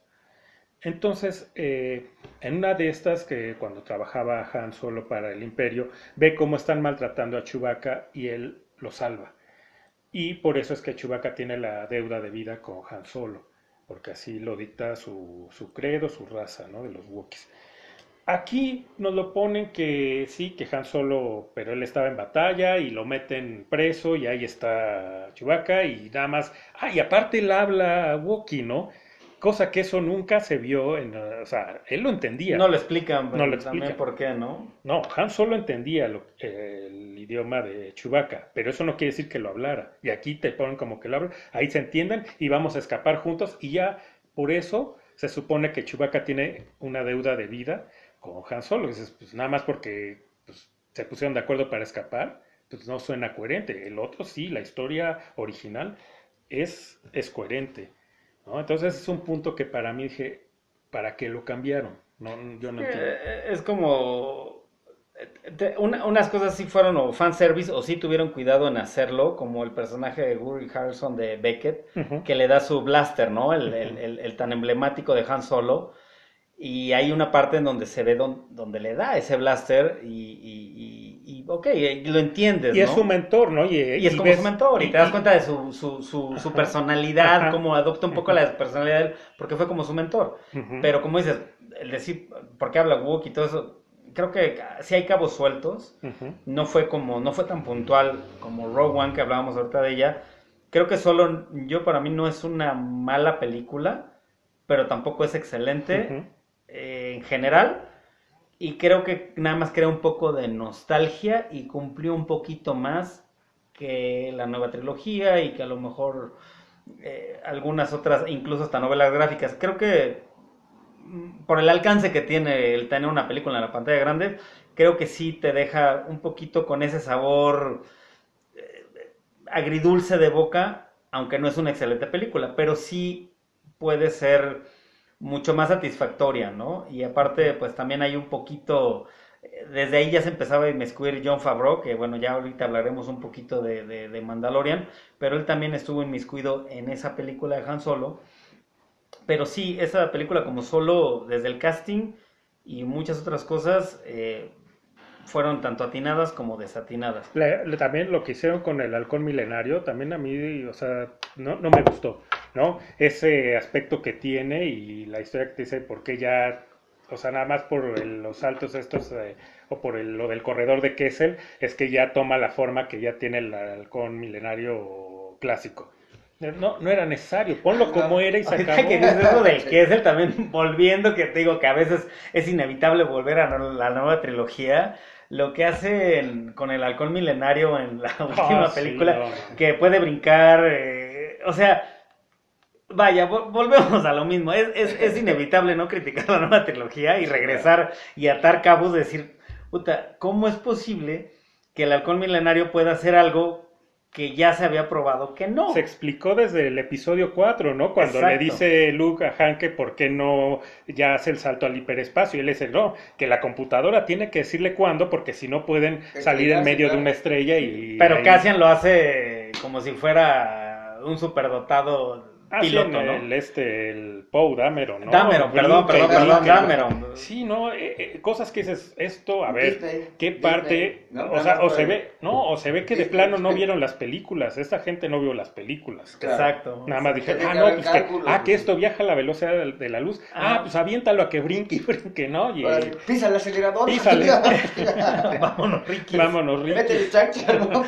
Entonces, en una de estas, que cuando trabajaba Han Solo para el Imperio, ve cómo están maltratando a Chewbacca y él lo salva. Y por eso es que Chewbacca tiene la deuda de vida con Han Solo, porque así lo dicta su, su credo, su raza, ¿no? De los Wookiees. Aquí nos lo ponen que sí, que Han Solo, pero él estaba en batalla y lo meten preso y ahí está Chewbacca y nada más. Ah, y aparte él habla Wookiee, ¿no? cosa que eso nunca se vio en, o sea, él lo entendía. No lo explican, no lo explican. por qué, ¿no? No, Han solo entendía el idioma de Chewbacca, pero eso no quiere decir que lo hablara. Y aquí te ponen como que lo habla, ahí se entienden y vamos a escapar juntos y ya por eso se supone que Chewbacca tiene una deuda de vida con Han Solo. Dices, pues nada más porque pues, se pusieron de acuerdo para escapar, pues no suena coherente. El otro sí, la historia original es, es coherente. Entonces es un punto que para mí dije, ¿para qué lo cambiaron? No, yo no entiendo. Eh, es como... unas cosas sí fueron o fanservice o sí tuvieron cuidado en hacerlo, como el personaje de Woody Harrelson de Beckett, que le da su blaster, ¿no? El, el, tan emblemático de Han Solo. Y hay una parte en donde se ve donde le da ese blaster y y ok, lo entiendes. Y es su mentor, ¿no? Y, es como su mentor, y, te das cuenta de su, su, su, personalidad, cómo adopta un poco la personalidad de él, porque fue como su mentor. Pero como dices, el decir, ¿por qué habla Wookiee y todo eso? Creo que sí hay cabos sueltos, no fue como, no fue tan puntual como Rogue One que hablábamos ahorita de ella. Creo que solo, yo para mí no es una mala película, pero tampoco es excelente en general y creo que nada más crea un poco de nostalgia y cumplió un poquito más que la nueva trilogía y que a lo mejor eh, algunas otras, incluso hasta novelas gráficas. Creo que mm, por el alcance que tiene el tener una película en la pantalla grande, creo que sí te deja un poquito con ese sabor eh, agridulce de boca, aunque no es una excelente película, pero sí puede ser mucho más satisfactoria, ¿no? Y aparte, pues también hay un poquito, eh, desde ahí ya se empezaba a inmiscuir John Favreau, que bueno, ya ahorita hablaremos un poquito de, de, Mandalorian, pero él también estuvo inmiscuido en esa película de Han Solo. Pero sí, esa película como solo, desde el casting y muchas otras cosas, eh, fueron tanto atinadas como desatinadas. también lo que hicieron con el halcón milenario, también a mí, o sea, no, no me gustó. ¿no? Ese aspecto que tiene y la historia que te dice por qué ya, o sea, nada más por los saltos estos eh, o por lo del corredor de Kessel, es que ya toma la forma que ya tiene el halcón milenario clásico. No, no era necesario, ponlo como era y se acabó. que dices eso del Kessel, también volviendo, que te digo que a veces es inevitable volver a la nueva trilogía, lo que hacen con el halcón milenario en la ah, última película, que puede brincar, eh, o sea, Vaya, volvemos a lo mismo. Es, es, es, inevitable no criticar la nueva trilogía y regresar y atar cabos, decir, puta, ¿cómo es posible que el halcón milenario pueda hacer algo que ya se había probado que no? Se explicó desde el episodio 4, ¿no? Cuando le dice Luke a Han que por qué no ya hace el salto al hiperespacio. Y él dice, no, que la computadora tiene que decirle cuándo porque si no pueden salir en medio de una estrella y... Pero Cassian lo hace como si fuera un superdotado Ah, piloto, El, este, el Poe Dameron, ¿no? Dameron, perdón, perdón, perdón, Dameron. Sí, ¿no? Eh, eh, cosas que dices, esto, a ver, ¿qué parte? o sea, o se ve, no, o se ve que de plano no vieron las películas, esta gente no vio las películas. Exacto. Nada más dije, ah, no, pues que, ah, que esto viaja a la velocidad de, la luz. Ah. ah, pues aviéntalo a que brinque y brinque, ¿no? Y, pisa el acelerador. Písale. Vámonos, Ricky. Vámonos, Ricky. Mete el ¿no?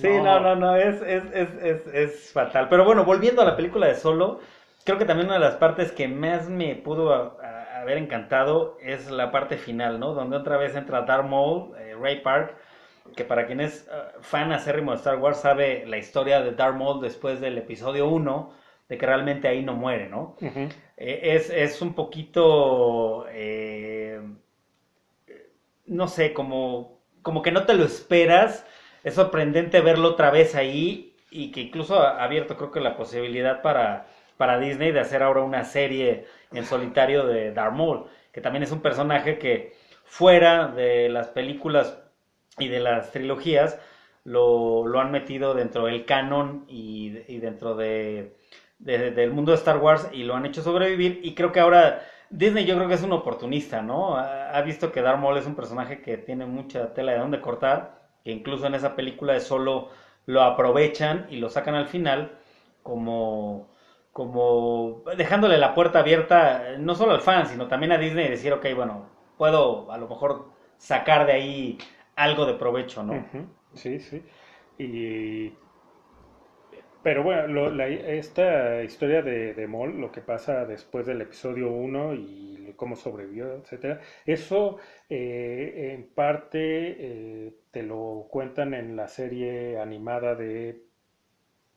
Sí, no, no, no, es, es, es, es, fatal. Pero bueno, volviendo a la película de Solo, creo que también una de las partes que más me pudo haber encantado es la parte final, ¿no? Donde otra vez entra Darth Maul, eh, Ray Park, que para quien es uh, fan acérrimo de Star Wars sabe la historia de Darth Maul después del episodio 1, de que realmente ahí no muere, ¿no? Eh, es, es, un poquito, eh, no sé, como, como que no te lo esperas es sorprendente verlo otra vez ahí y que incluso ha abierto creo que la posibilidad para, para Disney de hacer ahora una serie en solitario de Darth Maul, que también es un personaje que fuera de las películas y de las trilogías lo, lo han metido dentro del canon y, dentro de, del mundo de Star Wars y lo han hecho sobrevivir y creo que ahora Disney yo creo que es un oportunista, ¿no? Ha, ha visto que Darth Maul es un personaje que tiene mucha tela de dónde cortar, que incluso en esa película de solo lo aprovechan y lo sacan al final como como dejándole la puerta abierta no solo al fan, sino también a Disney y decir, ok, bueno, puedo a lo mejor sacar de ahí algo de provecho, ¿no? Sí, sí. Y... Pero bueno, esta historia de, de Moll, lo que pasa después del episodio 1 y cómo sobrevivió, etcétera, eso eh, en parte eh, te lo cuentan en la serie animada de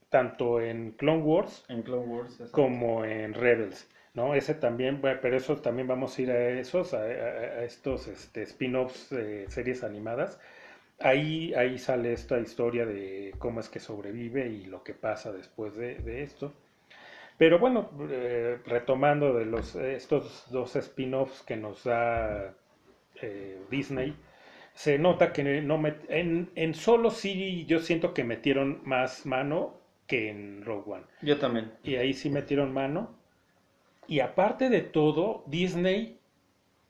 tanto en Clone Wars, en Clone Wars como en Rebels. ¿no? Ese también, pero eso también vamos a ir a esos, a, estos este, spin-offs de series animadas. Ahí, ahí sale esta historia de cómo es que sobrevive y lo que pasa después de, esto. Pero bueno, eh, retomando de los, estos dos spin-offs que nos da eh, Disney, se nota que no en, en solo sí yo siento que metieron más mano que en Rogue One. Yo también. Y ahí sí metieron mano. Y aparte de todo, Disney,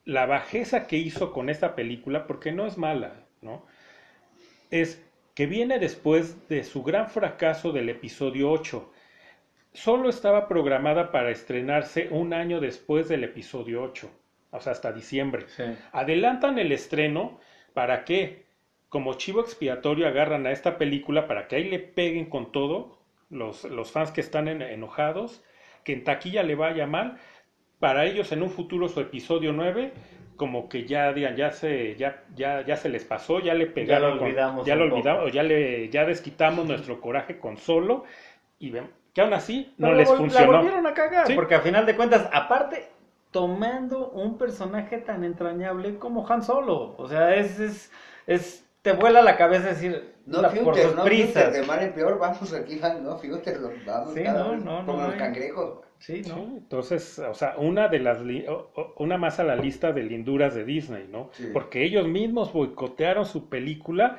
la bajeza que hizo con esta película, porque no es mala, ¿no? Es que viene después de su gran fracaso del episodio 8. Solo estaba programada para estrenarse un año después del episodio 8, o sea, hasta diciembre. Adelantan el estreno para que, como chivo expiatorio, agarran a esta película para que ahí le peguen con todo los, los fans que están enojados, que en taquilla le vaya mal, para ellos en un futuro su episodio 9 como que ya digan ya se ya ya ya se les pasó ya le pegaron ya lo olvidamos ya lo olvidamos ya le ya desquitamos nuestro coraje con solo y ven que aún así no, les funcionó la volvieron a cagar porque a final de cuentas aparte tomando un personaje tan entrañable como Han Solo o sea es es, es te vuela la cabeza decir no, fíjate, por sus no, prisas. de mal en peor vamos aquí, no, fíjate, vamos sí, no, no, como los cangrejos. Sí, ¿no? Entonces, o sea, una de las una más a la lista de linduras de Disney, ¿no? Porque ellos mismos boicotearon su película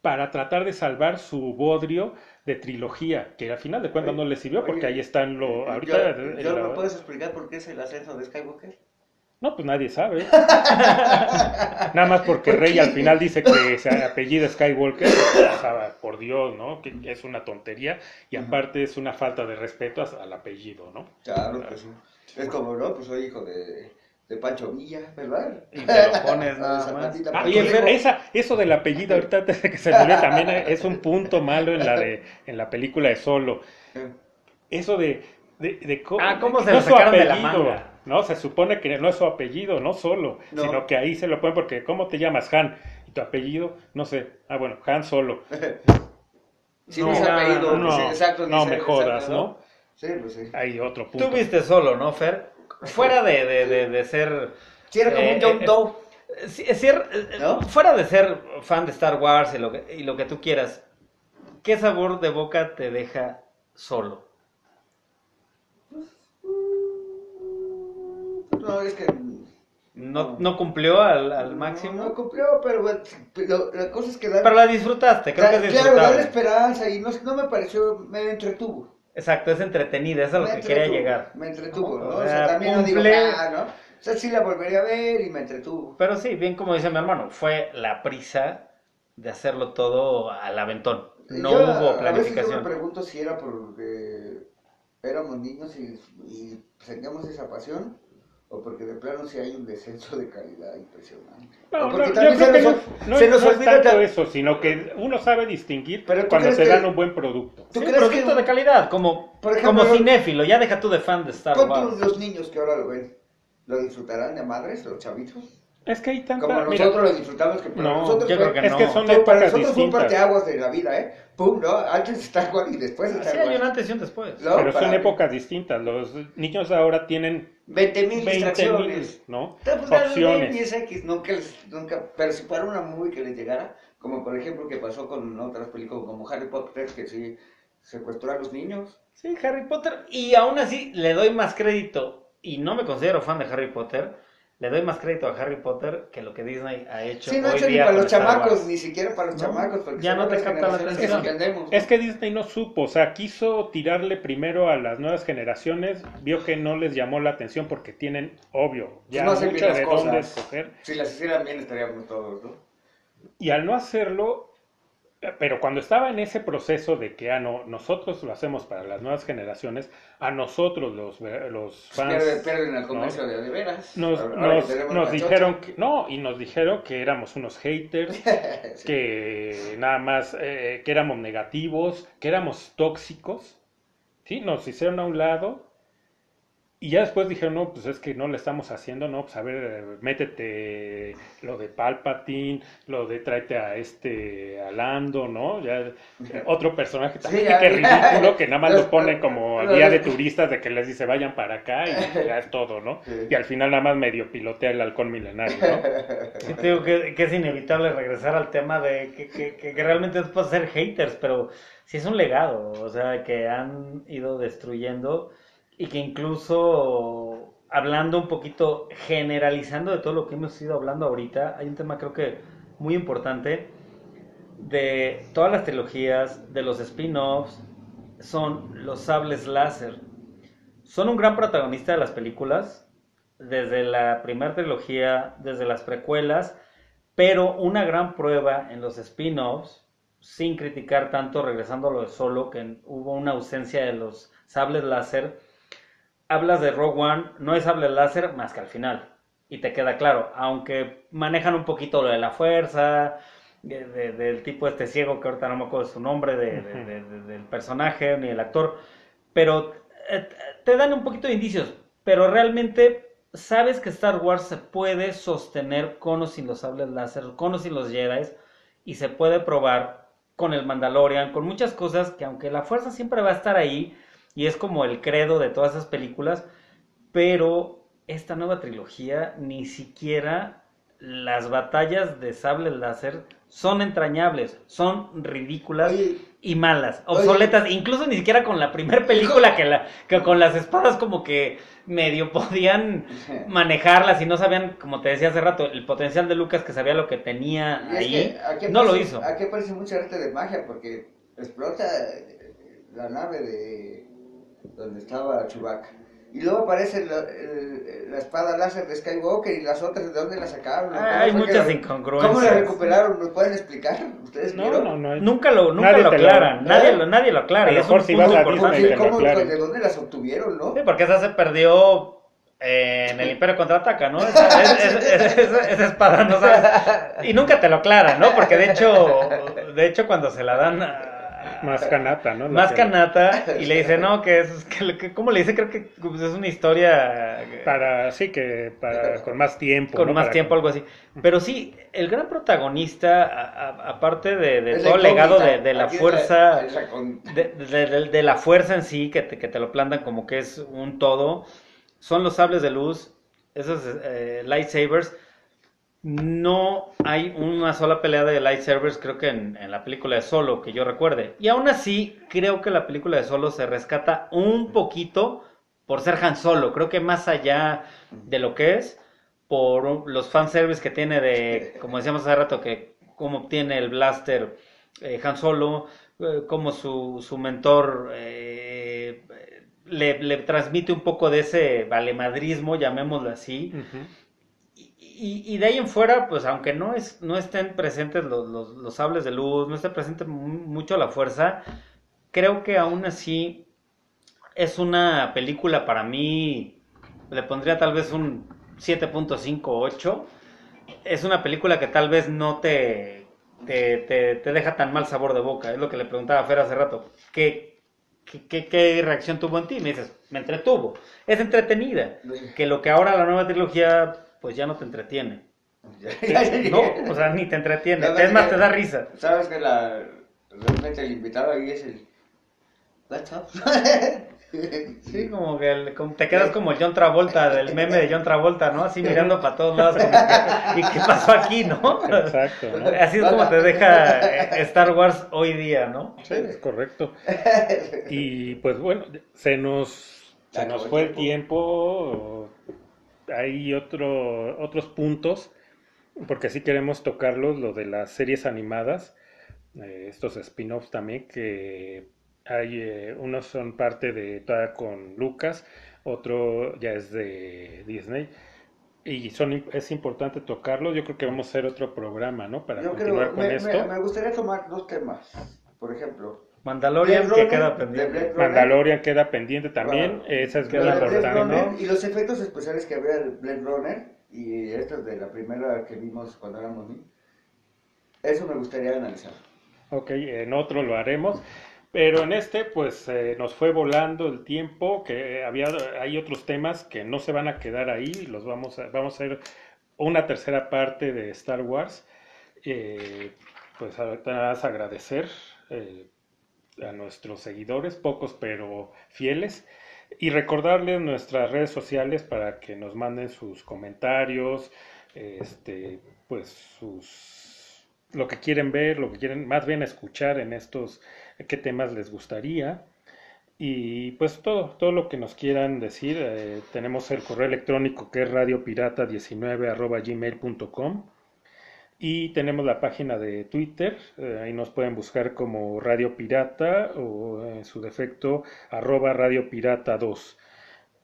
para tratar de salvar su bodrio de trilogía, que al final de cuentas no les sirvió porque ahí están lo ahorita ¿me puedes explicar por qué es el ascenso de Skywalker? No, pues nadie sabe. Nada más porque Rey al final dice que se apellido Skywalker, por Dios, ¿no? Que es una tontería y aparte es una falta de respeto al apellido, ¿no? Claro, pues es como, ¿no? Pues soy hijo de, de Pancho Villa, ¿verdad? Y te lo pones nada más. Ah, esa, eso del apellido, ahorita antes de que se me también es un punto malo en la, de, en la película de Solo. Eso de... de, de, ah, ¿cómo se lo sacaron de la manga? ¿no? Se supone que no es su apellido, no solo, sino que ahí se lo ponen porque ¿cómo te llamas Han? Y tu apellido, no sé, ah bueno, Han solo. Si no, es apellido, no, exacto, no me jodas, ¿no? Sí, pues sí. Hay otro punto. Tú viste solo, ¿no, Fer? Fuera de, de, de, ser... Sí, era como un eh, John eh, Doe. Eh, fuera de ser fan de Star Wars y lo, que, y lo que tú quieras, ¿qué sabor de boca te deja solo? No, es que... No, no cumplió al, al máximo. No, cumplió, pero, la cosa es que... pero la disfrutaste, creo que es Claro, dale esperanza y no, no me pareció, me entretuvo. Exacto, es entretenida, eso es lo que quería llegar. Me entretuvo, ¿no? O sea, también no digo, ah, ¿no? O sea, sí la volvería a ver y me entretuvo. Pero sí, bien como dice mi hermano, fue la prisa de hacerlo todo al aventón. No hubo planificación. A veces yo me pregunto si era porque éramos niños y, y sentíamos esa pasión o porque de plano sí hay un descenso de calidad impresionante. No, no, yo creo que no, se nos es tanto eso, sino que uno sabe distinguir pero cuando se dan un buen producto. ¿Tú crees producto que... de calidad, como, como cinéfilo, ya deja tú de fan de Star Wars. los niños que ahora lo ven, ¿lo disfrutarán de madres, los chavitos? Es que hay tanta... Como nosotros lo disfrutamos, que no, nosotros yo creo que es no. que son épocas para nosotros distintas. fue un parteaguas de la vida, ¿eh? Pum, ¿no? Antes está igual y después está Sí, hay un antes y un después. ¿No? Pero son épocas distintas. Los niños ahora tienen 20 mil distracciones. ¿no? Opciones. Ni X, nunca, nunca, pero si para una movie que les llegara, como por ejemplo que pasó con otras películas como Harry Potter, que sí secuestró a los niños. Sí, Harry Potter. Y aún así le doy más crédito, y no me considero fan de Harry Potter, le doy más crédito a Harry Potter que lo que Disney ha hecho. Sí, no hecho ni para los chamacos, ni siquiera para los chamacos. Ya no te capta la atención. Es que Disney no supo, o sea, quiso tirarle primero a las nuevas generaciones, vio que no les llamó la atención porque tienen, obvio, ya no mucho de dónde escoger. Si las hicieran bien estaríamos todos, ¿no? Y al no hacerlo, pero cuando estaba en ese proceso de que ah, no, nosotros lo hacemos para las nuevas generaciones, a nosotros los, los fans... Pierden, el comercio de, de veras. Nos, dijeron que... No, y nos dijeron que éramos unos haters, que nada más, eh, que éramos negativos, que éramos tóxicos. Sí, nos hicieron a un lado y ya después dijeron, no, pues es que no le estamos haciendo, no, pues a ver, métete lo de Palpatine, lo de tráete a este, a Lando, ¿no? Ya, otro personaje también que ridículo, que nada más lo pone como guía de turistas de que les dice vayan para acá y ya es todo, ¿no? Y al final nada más medio pilotea el halcón milenario, ¿no? Sí, te digo que, es inevitable regresar al tema de que, que, que realmente es para ser haters, pero sí es un legado, o sea, que han ido destruyendo y que incluso hablando un poquito, generalizando de todo lo que hemos ido hablando ahorita, hay un tema creo que muy importante de todas las trilogías, de los spin-offs, son los sables láser. Son un gran protagonista de las películas, desde la primera trilogía, desde las precuelas, pero una gran prueba en los spin-offs, sin criticar tanto, regresando a lo de solo, que hubo una ausencia de los sables láser, hablas de Rogue One, no es sable láser más que al final. Y te queda claro, aunque manejan un poquito lo de la fuerza, del tipo este ciego, que ahorita no me acuerdo su nombre, del personaje ni el actor, pero eh, te dan un poquito de indicios, pero realmente sabes que Star Wars se puede sostener con o sin los sables láser, con o sin los Jedi, y se puede probar con el Mandalorian, con muchas cosas que aunque la fuerza siempre va a estar ahí, y es como el credo de todas esas películas, pero esta nueva trilogía ni siquiera las batallas de sable láser son entrañables, son ridículas y malas, obsoletas, incluso ni siquiera con la primera película que, la, que con las espadas como que medio podían manejarlas y no sabían, como te decía hace rato, el potencial de Lucas que sabía lo que tenía ahí, no lo hizo. Aquí parece mucha arte de magia porque explota la nave de donde estaba Chewbacca. Y luego aparece la, espada láser de Skywalker y las otras, ¿de dónde la sacaron? hay muchas incongruencias. ¿Cómo la recuperaron? ¿Me pueden explicar? ¿Ustedes no, no, no, Nunca lo, nunca lo aclaran. nadie, lo, nadie lo aclara. Y es un punto importante. ¿Cómo, ¿De dónde las obtuvieron, no? Sí, porque esa se perdió en el Imperio Contraataca, ¿no? Esa, esa, espada no sabes. Y nunca te lo aclaran, ¿no? Porque de hecho, de hecho cuando se la dan más canata, ¿no? Más canata y le dice, no, que es, que, ¿cómo le dice? Creo que pues, es una historia... Para, sí, que para, con más tiempo. Con más tiempo, algo así. Pero sí, el gran protagonista, aparte de, todo el legado de, la fuerza, de, la fuerza en sí, que te, que te lo plantan como que es un todo, son los sables de luz, esos eh, lightsabers, no hay una sola pelea de lightsabers, creo que en, la película de Solo, que yo recuerde. Y aún así, creo que la película de Solo se rescata un poquito por ser Han Solo. Creo que más allá de lo que es, por los fanservice que tiene de, como decíamos hace rato, que cómo obtiene el blaster eh, Han Solo, eh, como su, su mentor eh, le, transmite un poco de ese valemadrismo, llamémoslo así y, de ahí en fuera, pues aunque no, es, no estén presentes los, los, sables de luz, no esté presente mucho la fuerza, creo que aún así es una película para mí, le pondría tal vez un 7.58. Es una película que tal vez no te, te, te, deja tan mal sabor de boca. Es lo que le preguntaba a Fer hace rato. ¿Qué, qué, qué reacción tuvo en ti? Me dices, me entretuvo. Es entretenida. Que lo que ahora la nueva trilogía pues ya no te entretiene. no, o sea, ni te entretiene. Es más, te da risa. Sabes que la, realmente el invitado ahí es el, That's up. Sí, como que te quedas como John Travolta, del meme de John Travolta, ¿no? Así mirando para todos lados. ¿Y qué pasó aquí, no? Exacto. Así es como te deja eh, Star Wars hoy día, ¿no? Sí, es correcto. Y pues bueno, se nos, se nos fue el tiempo. Hay otro, otros puntos, porque sí queremos tocarlos, lo de las series animadas, eh, estos spin-offs también, que hay, eh, unos son parte de toda con Lucas, otro ya es de Disney. Y son, es importante tocarlo. Yo creo que vamos a hacer otro programa, ¿no? Para continuar con esto. Me, gustaría tomar dos temas. Por ejemplo, Mandalorian que queda pendiente. Mandalorian queda pendiente también. Esa es bien importante. Y los efectos especiales que había el Blade Runner y estos de la primera que vimos cuando éramos niños. Eso me gustaría analizar. Ok, en otro lo haremos. Pero en este, pues eh, nos fue volando el tiempo, que había, hay otros temas que no se van a quedar ahí, los vamos a, vamos a hacer una tercera parte de Star Wars. Eh, pues ahorita vas a agradecer eh, a nuestros seguidores, pocos pero fieles, y recordarles nuestras redes sociales para que nos manden sus comentarios, este, pues sus lo que quieren ver, lo que quieren más bien escuchar en estos qué temas les gustaría. Y pues todo, todo lo que nos quieran decir, eh, tenemos el correo electrónico que es radiopirata19 gmail.com y tenemos la página de Twitter, eh, ahí nos pueden buscar como Radio Pirata o en su defecto arroba Radio Pirata 2.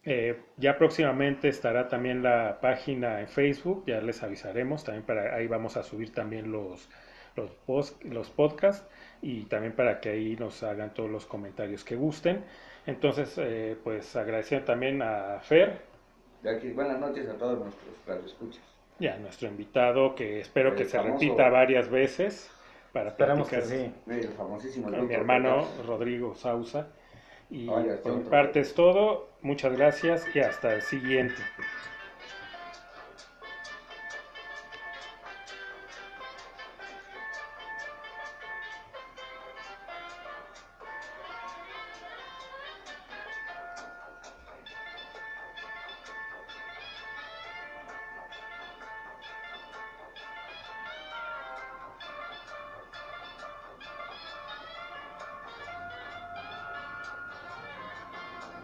Eh, ya próximamente estará también la página en Facebook, ya les avisaremos, también para ahí vamos a subir también los, los, post, los podcasts y también para que ahí nos hagan todos los comentarios que gusten. Entonces, eh, pues agradecer también a Fer. buenas noches a todos nuestros escuchas. Ya, nuestro invitado, que espero que se repita varias veces para Esperamos que sí. El famosísimo mi hermano Rodrigo Sausa. Y por mi parte es todo. Muchas gracias y hasta el siguiente.